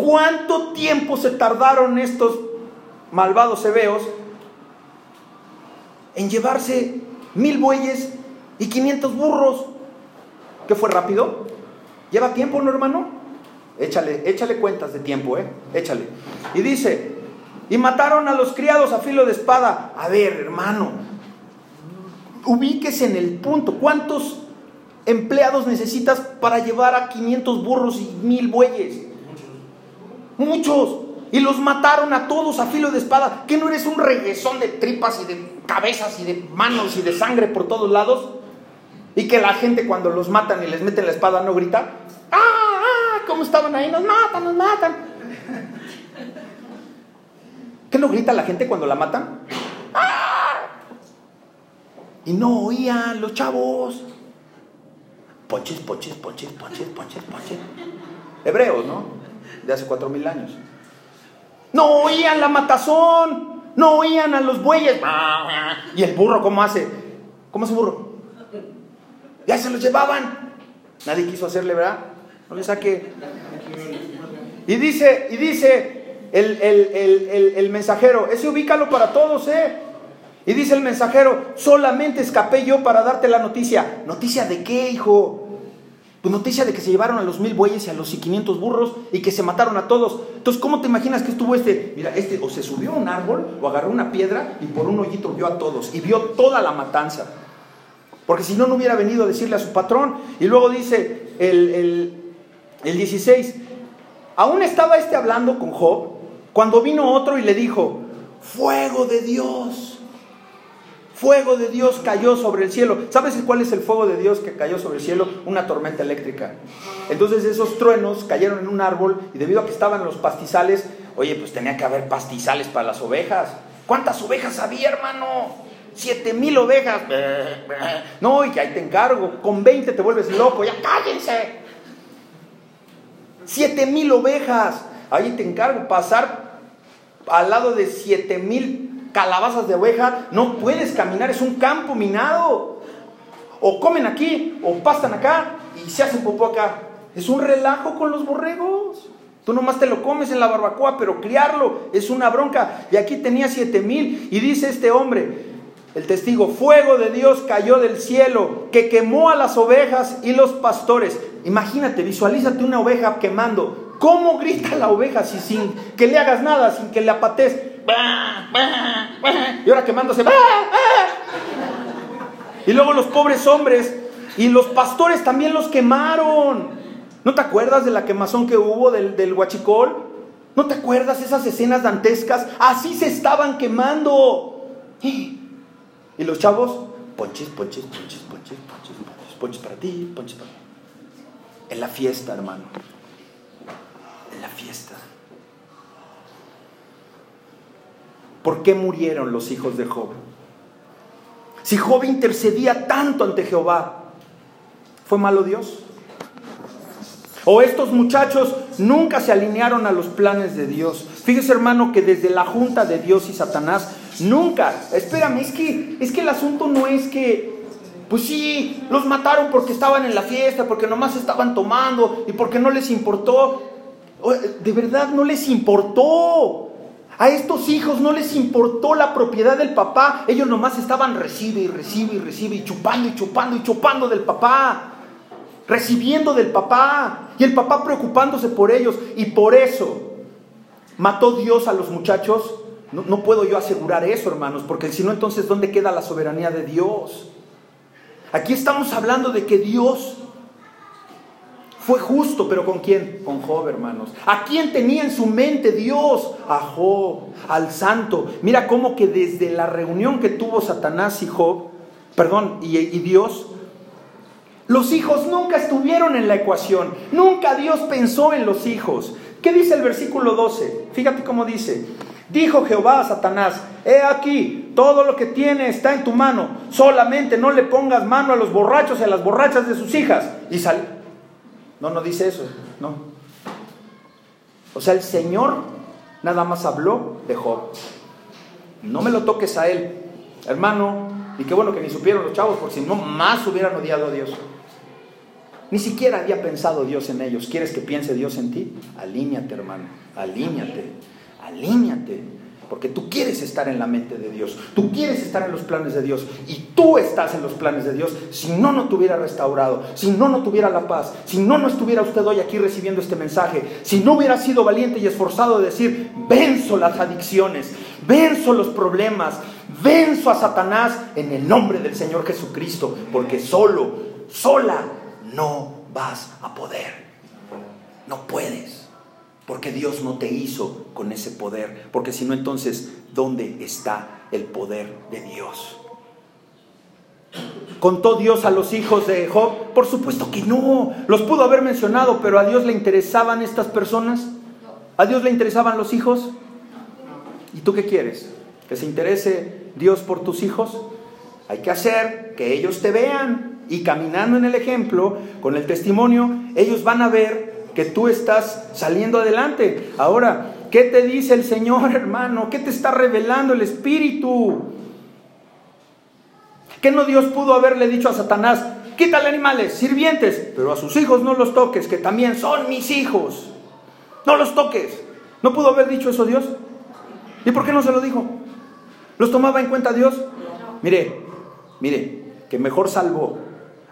¿Cuánto tiempo se tardaron estos malvados hebeos en llevarse mil bueyes y 500 burros? ¿Qué fue rápido? ¿Lleva tiempo, no, hermano? Échale, échale cuentas de tiempo, ¿eh? Échale. Y dice, y mataron a los criados a filo de espada. A ver, hermano, ubíquese en el punto. ¿Cuántos empleados necesitas para llevar a 500 burros y mil bueyes? muchos, y los mataron a todos a filo de espada. ¿Que no eres un reguesón de tripas y de cabezas y de manos y de sangre por todos lados? Y que la gente cuando los matan y les meten la espada no grita, ¡ah! ah ¿Cómo estaban ahí? Nos matan, nos matan. ¿Qué no grita la gente cuando la matan? ¡Ah! Y no oían los chavos. Poches, poches, poches, poches, poches, poches. Hebreos, ¿no? de hace cuatro mil años. No oían la matazón, no oían a los bueyes. ¿Y el burro cómo hace? ¿Cómo hace burro? Ya se los llevaban. Nadie quiso hacerle, ¿verdad? No le saque. Y dice, y dice el, el, el mensajero, ese ubícalo para todos, ¿eh? Y dice el mensajero, solamente escapé yo para darte la noticia. ¿Noticia de qué, hijo? Pues noticia de que se llevaron a los mil bueyes y a los 500 burros y que se mataron a todos. Entonces, ¿cómo te imaginas que estuvo este? Mira, este o se subió a un árbol o agarró una piedra y por un hoyito vio a todos y vio toda la matanza. Porque si no, no hubiera venido a decirle a su patrón. Y luego dice el, el, el 16, aún estaba este hablando con Job cuando vino otro y le dijo, fuego de Dios Fuego de Dios cayó sobre el cielo. ¿Sabes cuál es el fuego de Dios que cayó sobre el cielo? Una tormenta eléctrica. Entonces esos truenos cayeron en un árbol y debido a que estaban los pastizales, oye, pues tenía que haber pastizales para las ovejas. ¿Cuántas ovejas había, hermano? Siete mil ovejas. No, y que ahí te encargo. Con veinte te vuelves loco. Ya cállense. Siete mil ovejas. Ahí te encargo pasar al lado de siete mil calabazas de oveja, no puedes caminar, es un campo minado. O comen aquí, o pastan acá y se hacen popó acá. Es un relajo con los borregos. Tú nomás te lo comes en la barbacoa, pero criarlo es una bronca. Y aquí tenía siete mil. Y dice este hombre, el testigo, fuego de Dios cayó del cielo, que quemó a las ovejas y los pastores. Imagínate, visualízate una oveja quemando. ¿Cómo grita la oveja si sin que le hagas nada, sin que le apates? Y ahora quemándose. Y luego los pobres hombres y los pastores también los quemaron. ¿No te acuerdas de la quemazón que hubo del, del huachicol? ¿No te acuerdas esas escenas dantescas? Así se estaban quemando. Y los chavos, ponches, ponches, ponches, ponches, ponches, ponches, ponches para ti, ponches para mí. En la fiesta, hermano. La fiesta. ¿Por qué murieron los hijos de Job? Si Job intercedía tanto ante Jehová, ¿fue malo Dios? ¿O estos muchachos nunca se alinearon a los planes de Dios? Fíjese hermano que desde la junta de Dios y Satanás, nunca, espérame, es que, es que el asunto no es que, pues sí, los mataron porque estaban en la fiesta, porque nomás estaban tomando y porque no les importó. De verdad no les importó. A estos hijos no les importó la propiedad del papá. Ellos nomás estaban recibe y recibe y recibe y chupando y chupando y chupando del papá. Recibiendo del papá. Y el papá preocupándose por ellos. Y por eso mató Dios a los muchachos. No, no puedo yo asegurar eso, hermanos, porque si no, entonces, ¿dónde queda la soberanía de Dios? Aquí estamos hablando de que Dios fue justo, pero ¿con quién? Con Job, hermanos. ¿A quién tenía en su mente Dios? A Job, al santo. Mira cómo que desde la reunión que tuvo Satanás y Job, perdón, y, Dios, los hijos nunca estuvieron en la ecuación. Nunca Dios pensó en los hijos. ¿Qué dice el versículo 12? Fíjate cómo dice. Dijo Jehová a Satanás, he aquí, todo lo que tiene está en tu mano, solamente no le pongas mano a los borrachos y a las borrachas de sus hijas. Y salió. No, no dice eso, no. O sea, el Señor nada más habló de Job. No me lo toques a él, hermano, y qué bueno que ni supieron los chavos, porque si no, más hubieran odiado a Dios. Ni siquiera había pensado Dios en ellos. ¿Quieres que piense Dios en ti? Alíñate, hermano, alíñate, alíñate. Porque tú quieres estar en la mente de Dios, tú quieres estar en los planes de Dios y tú estás en los planes de Dios. Si no, no te hubiera restaurado, si no, no tuviera la paz, si no, no estuviera usted hoy aquí recibiendo este mensaje, si no hubiera sido valiente y esforzado de decir, venzo las adicciones, venzo los problemas, venzo a Satanás en el nombre del Señor Jesucristo, porque solo, sola, no vas a poder. No puedes. Porque Dios no te hizo con ese poder. Porque si no, entonces, ¿dónde está el poder de Dios? ¿Contó Dios a los hijos de Job? Por supuesto que no. Los pudo haber mencionado, pero ¿a Dios le interesaban estas personas? ¿A Dios le interesaban los hijos? ¿Y tú qué quieres? ¿Que se interese Dios por tus hijos? Hay que hacer que ellos te vean y caminando en el ejemplo, con el testimonio, ellos van a ver que tú estás saliendo adelante. Ahora, ¿qué te dice el Señor, hermano? ¿Qué te está revelando el Espíritu? ¿Qué no Dios pudo haberle dicho a Satanás? Quítale animales, sirvientes, pero a sus hijos no los toques, que también son mis hijos. No los toques. ¿No pudo haber dicho eso Dios? ¿Y por qué no se lo dijo? ¿Los tomaba en cuenta Dios? Mire, mire, que mejor salvó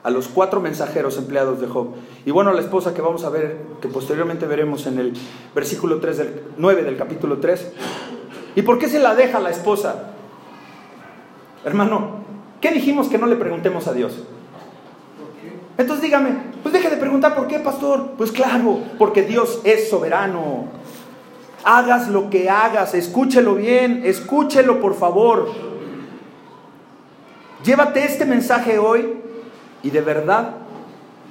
a los cuatro mensajeros empleados de Job. Y bueno, la esposa que vamos a ver, que posteriormente veremos en el versículo 3 del, 9 del capítulo 3. ¿Y por qué se la deja la esposa? Hermano, ¿qué dijimos que no le preguntemos a Dios? Entonces dígame, pues deje de preguntar por qué, pastor. Pues claro, porque Dios es soberano. Hagas lo que hagas, escúchelo bien, escúchelo por favor. Llévate este mensaje hoy y de verdad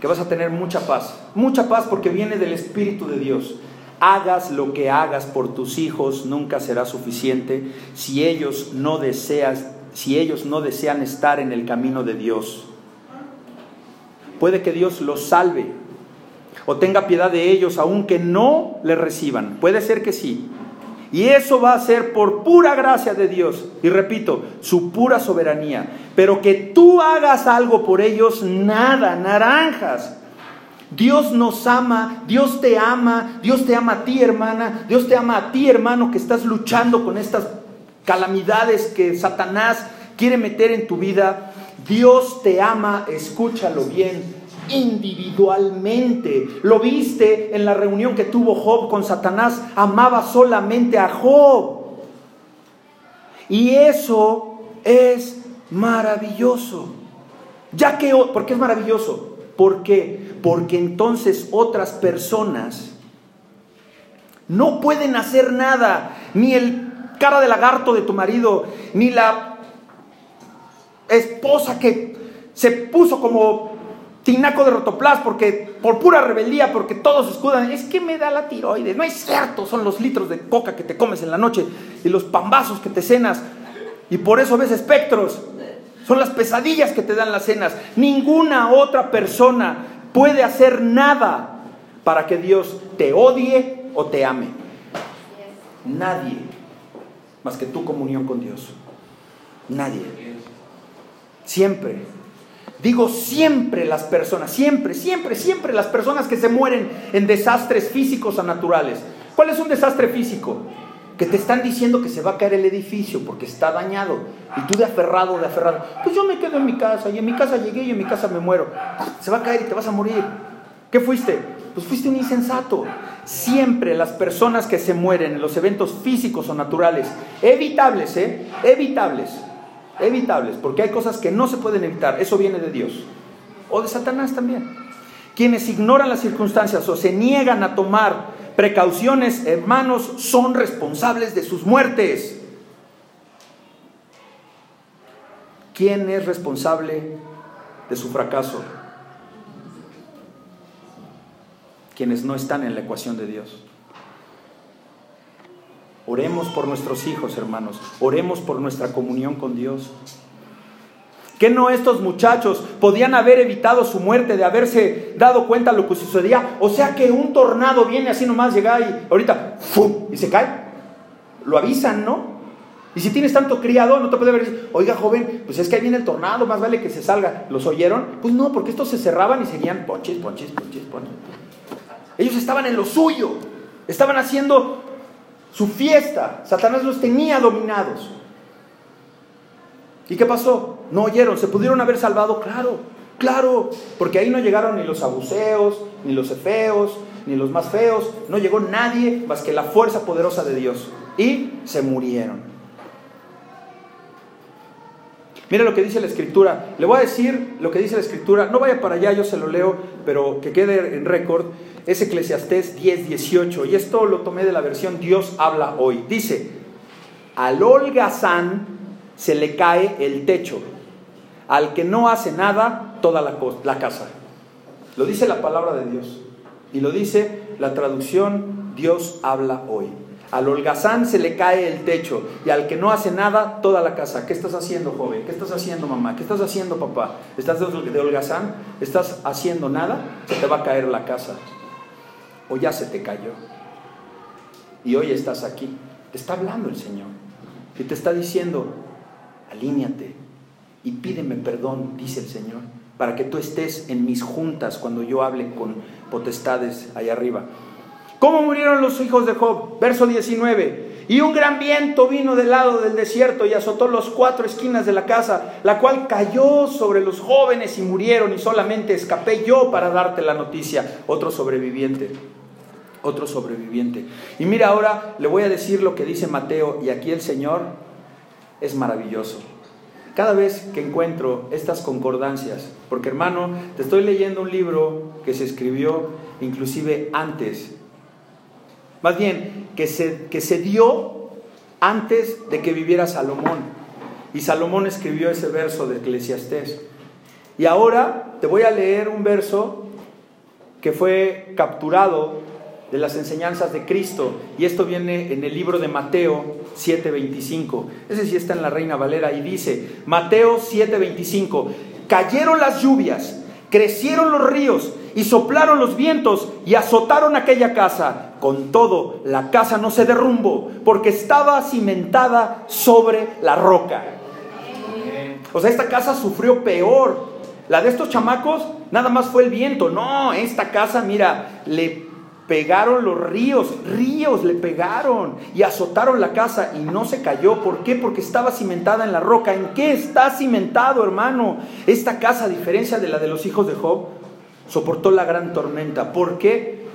que vas a tener mucha paz. Mucha paz porque viene del Espíritu de Dios. Hagas lo que hagas por tus hijos, nunca será suficiente si ellos no desean estar en el camino de Dios. Puede que Dios los salve o tenga piedad de ellos aunque no le reciban. Puede ser que sí. Y eso va a ser por pura gracia de Dios. Y repito, su pura soberanía. Pero que tú hagas algo por ellos, nada, naranjas. Dios nos ama, Dios te ama, Dios te ama a ti hermana, Dios te ama a ti hermano que estás luchando con estas calamidades que Satanás quiere meter en tu vida. Dios te ama, escúchalo bien, individualmente. Lo viste en la reunión que tuvo Job con Satanás, amaba solamente a Job. Y eso es maravilloso. Ya que, ¿por qué es maravilloso? ¿Por qué? Porque entonces otras personas no pueden hacer nada, ni el cara de lagarto de tu marido, ni la esposa que se puso como tinaco de rotoplas porque por pura rebeldía, porque todos escudan, es que me da la tiroides, no es cierto, son los litros de coca que te comes en la noche y los pambazos que te cenas y por eso ves espectros. Son las pesadillas que te dan las cenas. Ninguna otra persona puede hacer nada para que Dios te odie o te ame. Nadie, más que tu comunión con Dios. Nadie. Siempre. Digo siempre las personas, siempre, siempre, siempre las personas que se mueren en desastres físicos o naturales. ¿Cuál es un desastre físico? que te están diciendo que se va a caer el edificio porque está dañado. Y tú de aferrado, de aferrado, pues yo me quedo en mi casa y en mi casa llegué y en mi casa me muero. Se va a caer y te vas a morir. ¿Qué fuiste? Pues fuiste un insensato. Siempre las personas que se mueren en los eventos físicos o naturales, evitables, ¿eh? Evitables, evitables, porque hay cosas que no se pueden evitar. Eso viene de Dios. O de Satanás también. Quienes ignoran las circunstancias o se niegan a tomar precauciones, hermanos, son responsables de sus muertes. ¿Quién es responsable de su fracaso? Quienes no están en la ecuación de Dios. Oremos por nuestros hijos, hermanos. Oremos por nuestra comunión con Dios. ¿Que no estos muchachos podían haber evitado su muerte de haberse dado cuenta de lo que sucedía? O sea que un tornado viene así nomás, llega y ahorita, ¡fum! y se cae. Lo avisan, ¿no? Y si tienes tanto criado, no te puede ver, oiga joven, pues es que ahí viene el tornado, más vale que se salga. ¿Los oyeron? Pues no, porque estos se cerraban y seguían ponches, ponches, ponches, ponches. Ellos estaban en lo suyo, estaban haciendo su fiesta. Satanás los tenía dominados. ¿Y qué pasó? No oyeron, se pudieron haber salvado, claro, claro, porque ahí no llegaron ni los abuseos, ni los efeos, ni los más feos, no llegó nadie más que la fuerza poderosa de Dios. Y se murieron. Mira lo que dice la escritura. Le voy a decir lo que dice la escritura. No vaya para allá, yo se lo leo, pero que quede en récord. Es Eclesiastés 10, 18. Y esto lo tomé de la versión Dios habla hoy. Dice, al holgazán se le cae el techo. Al que no hace nada, toda la, casa. Lo dice la palabra de Dios. Y lo dice la traducción Dios habla hoy. Al holgazán se le cae el techo y al que no hace nada, toda la casa. ¿Qué estás haciendo, joven? ¿Qué estás haciendo, mamá? ¿Qué estás haciendo, papá? ¿Estás de holgazán? ¿Estás haciendo nada? Se te va a caer la casa. O ya se te cayó. Y hoy estás aquí. Te está hablando el Señor. Y te está diciendo, alíñate y pídeme perdón, dice el Señor, para que tú estés en mis juntas cuando yo hable con potestades allá arriba. ¿Cómo murieron los hijos de Job? Verso 19. Y un gran viento vino del lado del desierto y azotó las cuatro esquinas de la casa, la cual cayó sobre los jóvenes y murieron y solamente escapé yo para darte la noticia. Otro sobreviviente, otro sobreviviente. Y mira ahora, le voy a decir lo que dice Mateo y aquí el Señor es maravilloso. Cada vez que encuentro estas concordancias, porque hermano, te estoy leyendo un libro que se escribió inclusive antes, más bien que se, que se dio antes de que viviera Salomón. Y Salomón escribió ese verso de Eclesiastés. Y ahora te voy a leer un verso que fue capturado de las enseñanzas de Cristo. Y esto viene en el libro de Mateo 7:25. Ese sí está en la Reina Valera y dice, Mateo 7:25, cayeron las lluvias, crecieron los ríos y soplaron los vientos y azotaron aquella casa, Con todo, la casa no se derrumbó porque estaba cimentada sobre la roca. O sea, esta casa sufrió peor. La de estos chamacos nada más fue el viento. No, esta casa, mira, le pegaron los ríos, ríos le pegaron y azotaron la casa y no se cayó. ¿Por qué? Porque estaba cimentada en la roca. ¿En qué está cimentado, hermano? Esta casa, a diferencia de la de los hijos de Job, soportó la gran tormenta. ¿Por qué?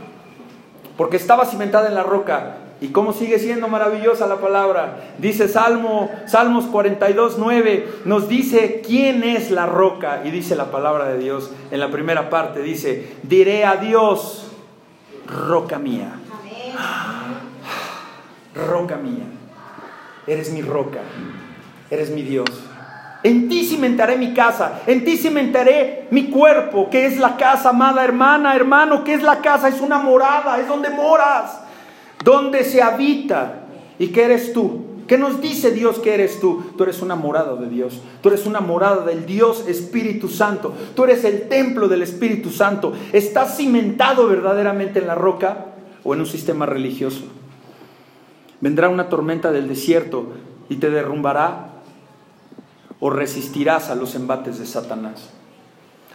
Porque estaba cimentada en la roca. ¿Y cómo sigue siendo maravillosa la palabra? Dice Salmo, Salmos 42, 9, nos dice quién es la roca. Y dice la palabra de Dios en la primera parte, dice, diré a Dios, roca mía. Roca mía. Eres mi roca. Eres mi Dios. En ti cimentaré mi casa, en ti cimentaré mi cuerpo, que es la casa, amada hermana, hermano, que es la casa, es una morada, es donde moras, donde se habita. ¿Y qué eres tú? ¿Qué nos dice Dios que eres tú? Tú eres una morada de Dios. Tú eres una morada del Dios Espíritu Santo. Tú eres el templo del Espíritu Santo. ¿Estás cimentado verdaderamente en la roca o en un sistema religioso? Vendrá una tormenta del desierto y te derrumbará o resistirás a los embates de Satanás.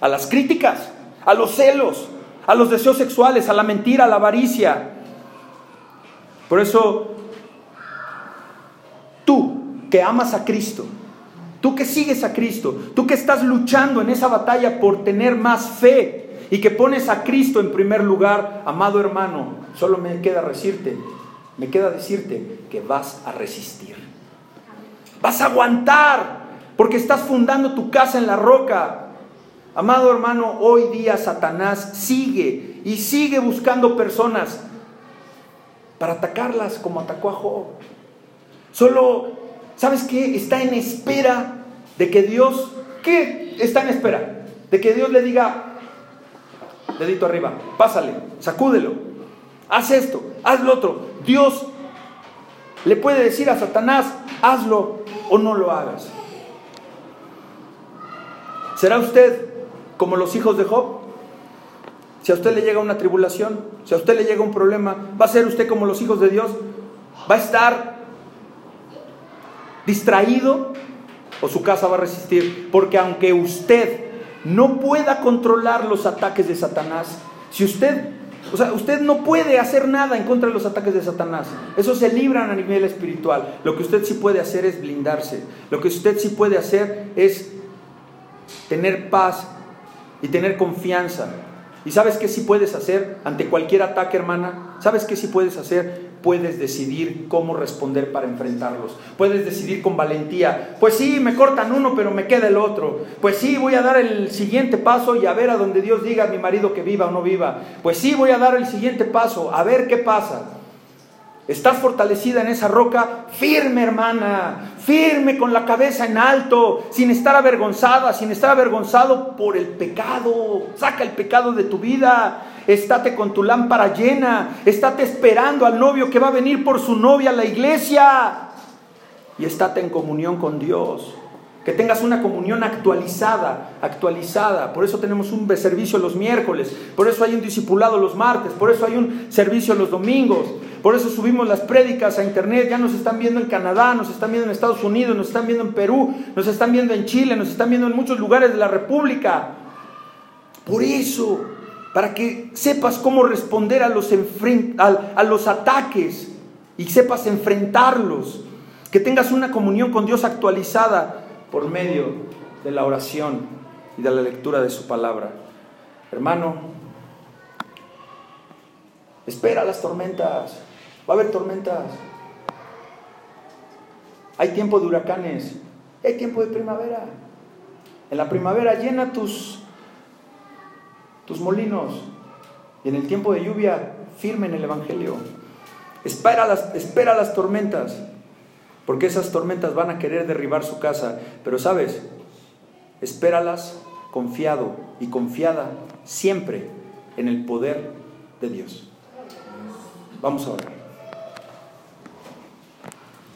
A las críticas, a los celos, a los deseos sexuales, a la mentira, a la avaricia. Por eso, tú que amas a Cristo, tú que sigues a Cristo, tú que estás luchando en esa batalla por tener más fe y que pones a Cristo en primer lugar, amado hermano, solo me queda decirte, me queda decirte que vas a resistir. Vas a aguantar, porque estás fundando tu casa en la roca. Amado hermano, hoy día Satanás sigue y sigue buscando personas para atacarlas como atacó a Job. Solo, ¿sabes qué? Está en espera de que Dios, ¿qué está en espera? De que Dios le diga, dedito arriba, pásale, sacúdelo, haz esto, haz lo otro. Dios le puede decir a Satanás, hazlo o no lo hagas. ¿Será usted como los hijos de Job? Si a usted le llega una tribulación, si a usted le llega un problema, ¿va a ser usted como los hijos de Dios? ¿Va a estar distraído o su casa va a resistir? Porque aunque usted no pueda controlar los ataques de Satanás, si usted, o sea, usted no puede hacer nada en contra de los ataques de Satanás, eso se libran a nivel espiritual. Lo que usted sí puede hacer es blindarse. Lo que usted sí puede hacer es tener paz y tener confianza. ¿Y sabes qué sí puedes hacer ante cualquier ataque, hermana? ¿Sabes qué sí puedes hacer? Puedes decidir cómo responder para enfrentarlos. Puedes decidir con valentía. Pues sí, me cortan uno, pero me queda el otro. Pues sí, voy a dar el siguiente paso y a ver a donde Dios diga a mi marido que viva o no viva. Pues sí, voy a dar el siguiente paso, a ver qué pasa. Estás fortalecida en esa roca, firme hermana, firme con la cabeza en alto, sin estar avergonzada, sin estar avergonzado por el pecado. Saca el pecado de tu vida. Estate con tu lámpara llena. Estate esperando al novio que va a venir por su novia a la iglesia. Y estate en comunión con Dios. Que tengas una comunión actualizada, actualizada. Por eso tenemos un servicio los miércoles, por eso hay un discipulado los martes, por eso hay un servicio los domingos, por eso subimos las prédicas a internet. Ya nos están viendo en Canadá, nos están viendo en Estados Unidos, nos están viendo en Perú, nos están viendo en Chile, nos están viendo en muchos lugares de la República. Por eso, para que sepas cómo responder a los, a los ataques y sepas enfrentarlos, que tengas una comunión con Dios actualizada por medio de la oración y de la lectura de su palabra. Hermano, espera las tormentas. Va a haber tormentas. Hay tiempo de huracanes. Hay tiempo de primavera. En la primavera llena tus, tus molinos. Y en el tiempo de lluvia, firme en el Evangelio. Espera las, espera las tormentas. Porque esas tormentas van a querer derribar su casa. Pero sabes, espéralas confiado y confiada siempre en el poder de Dios. Vamos a orar.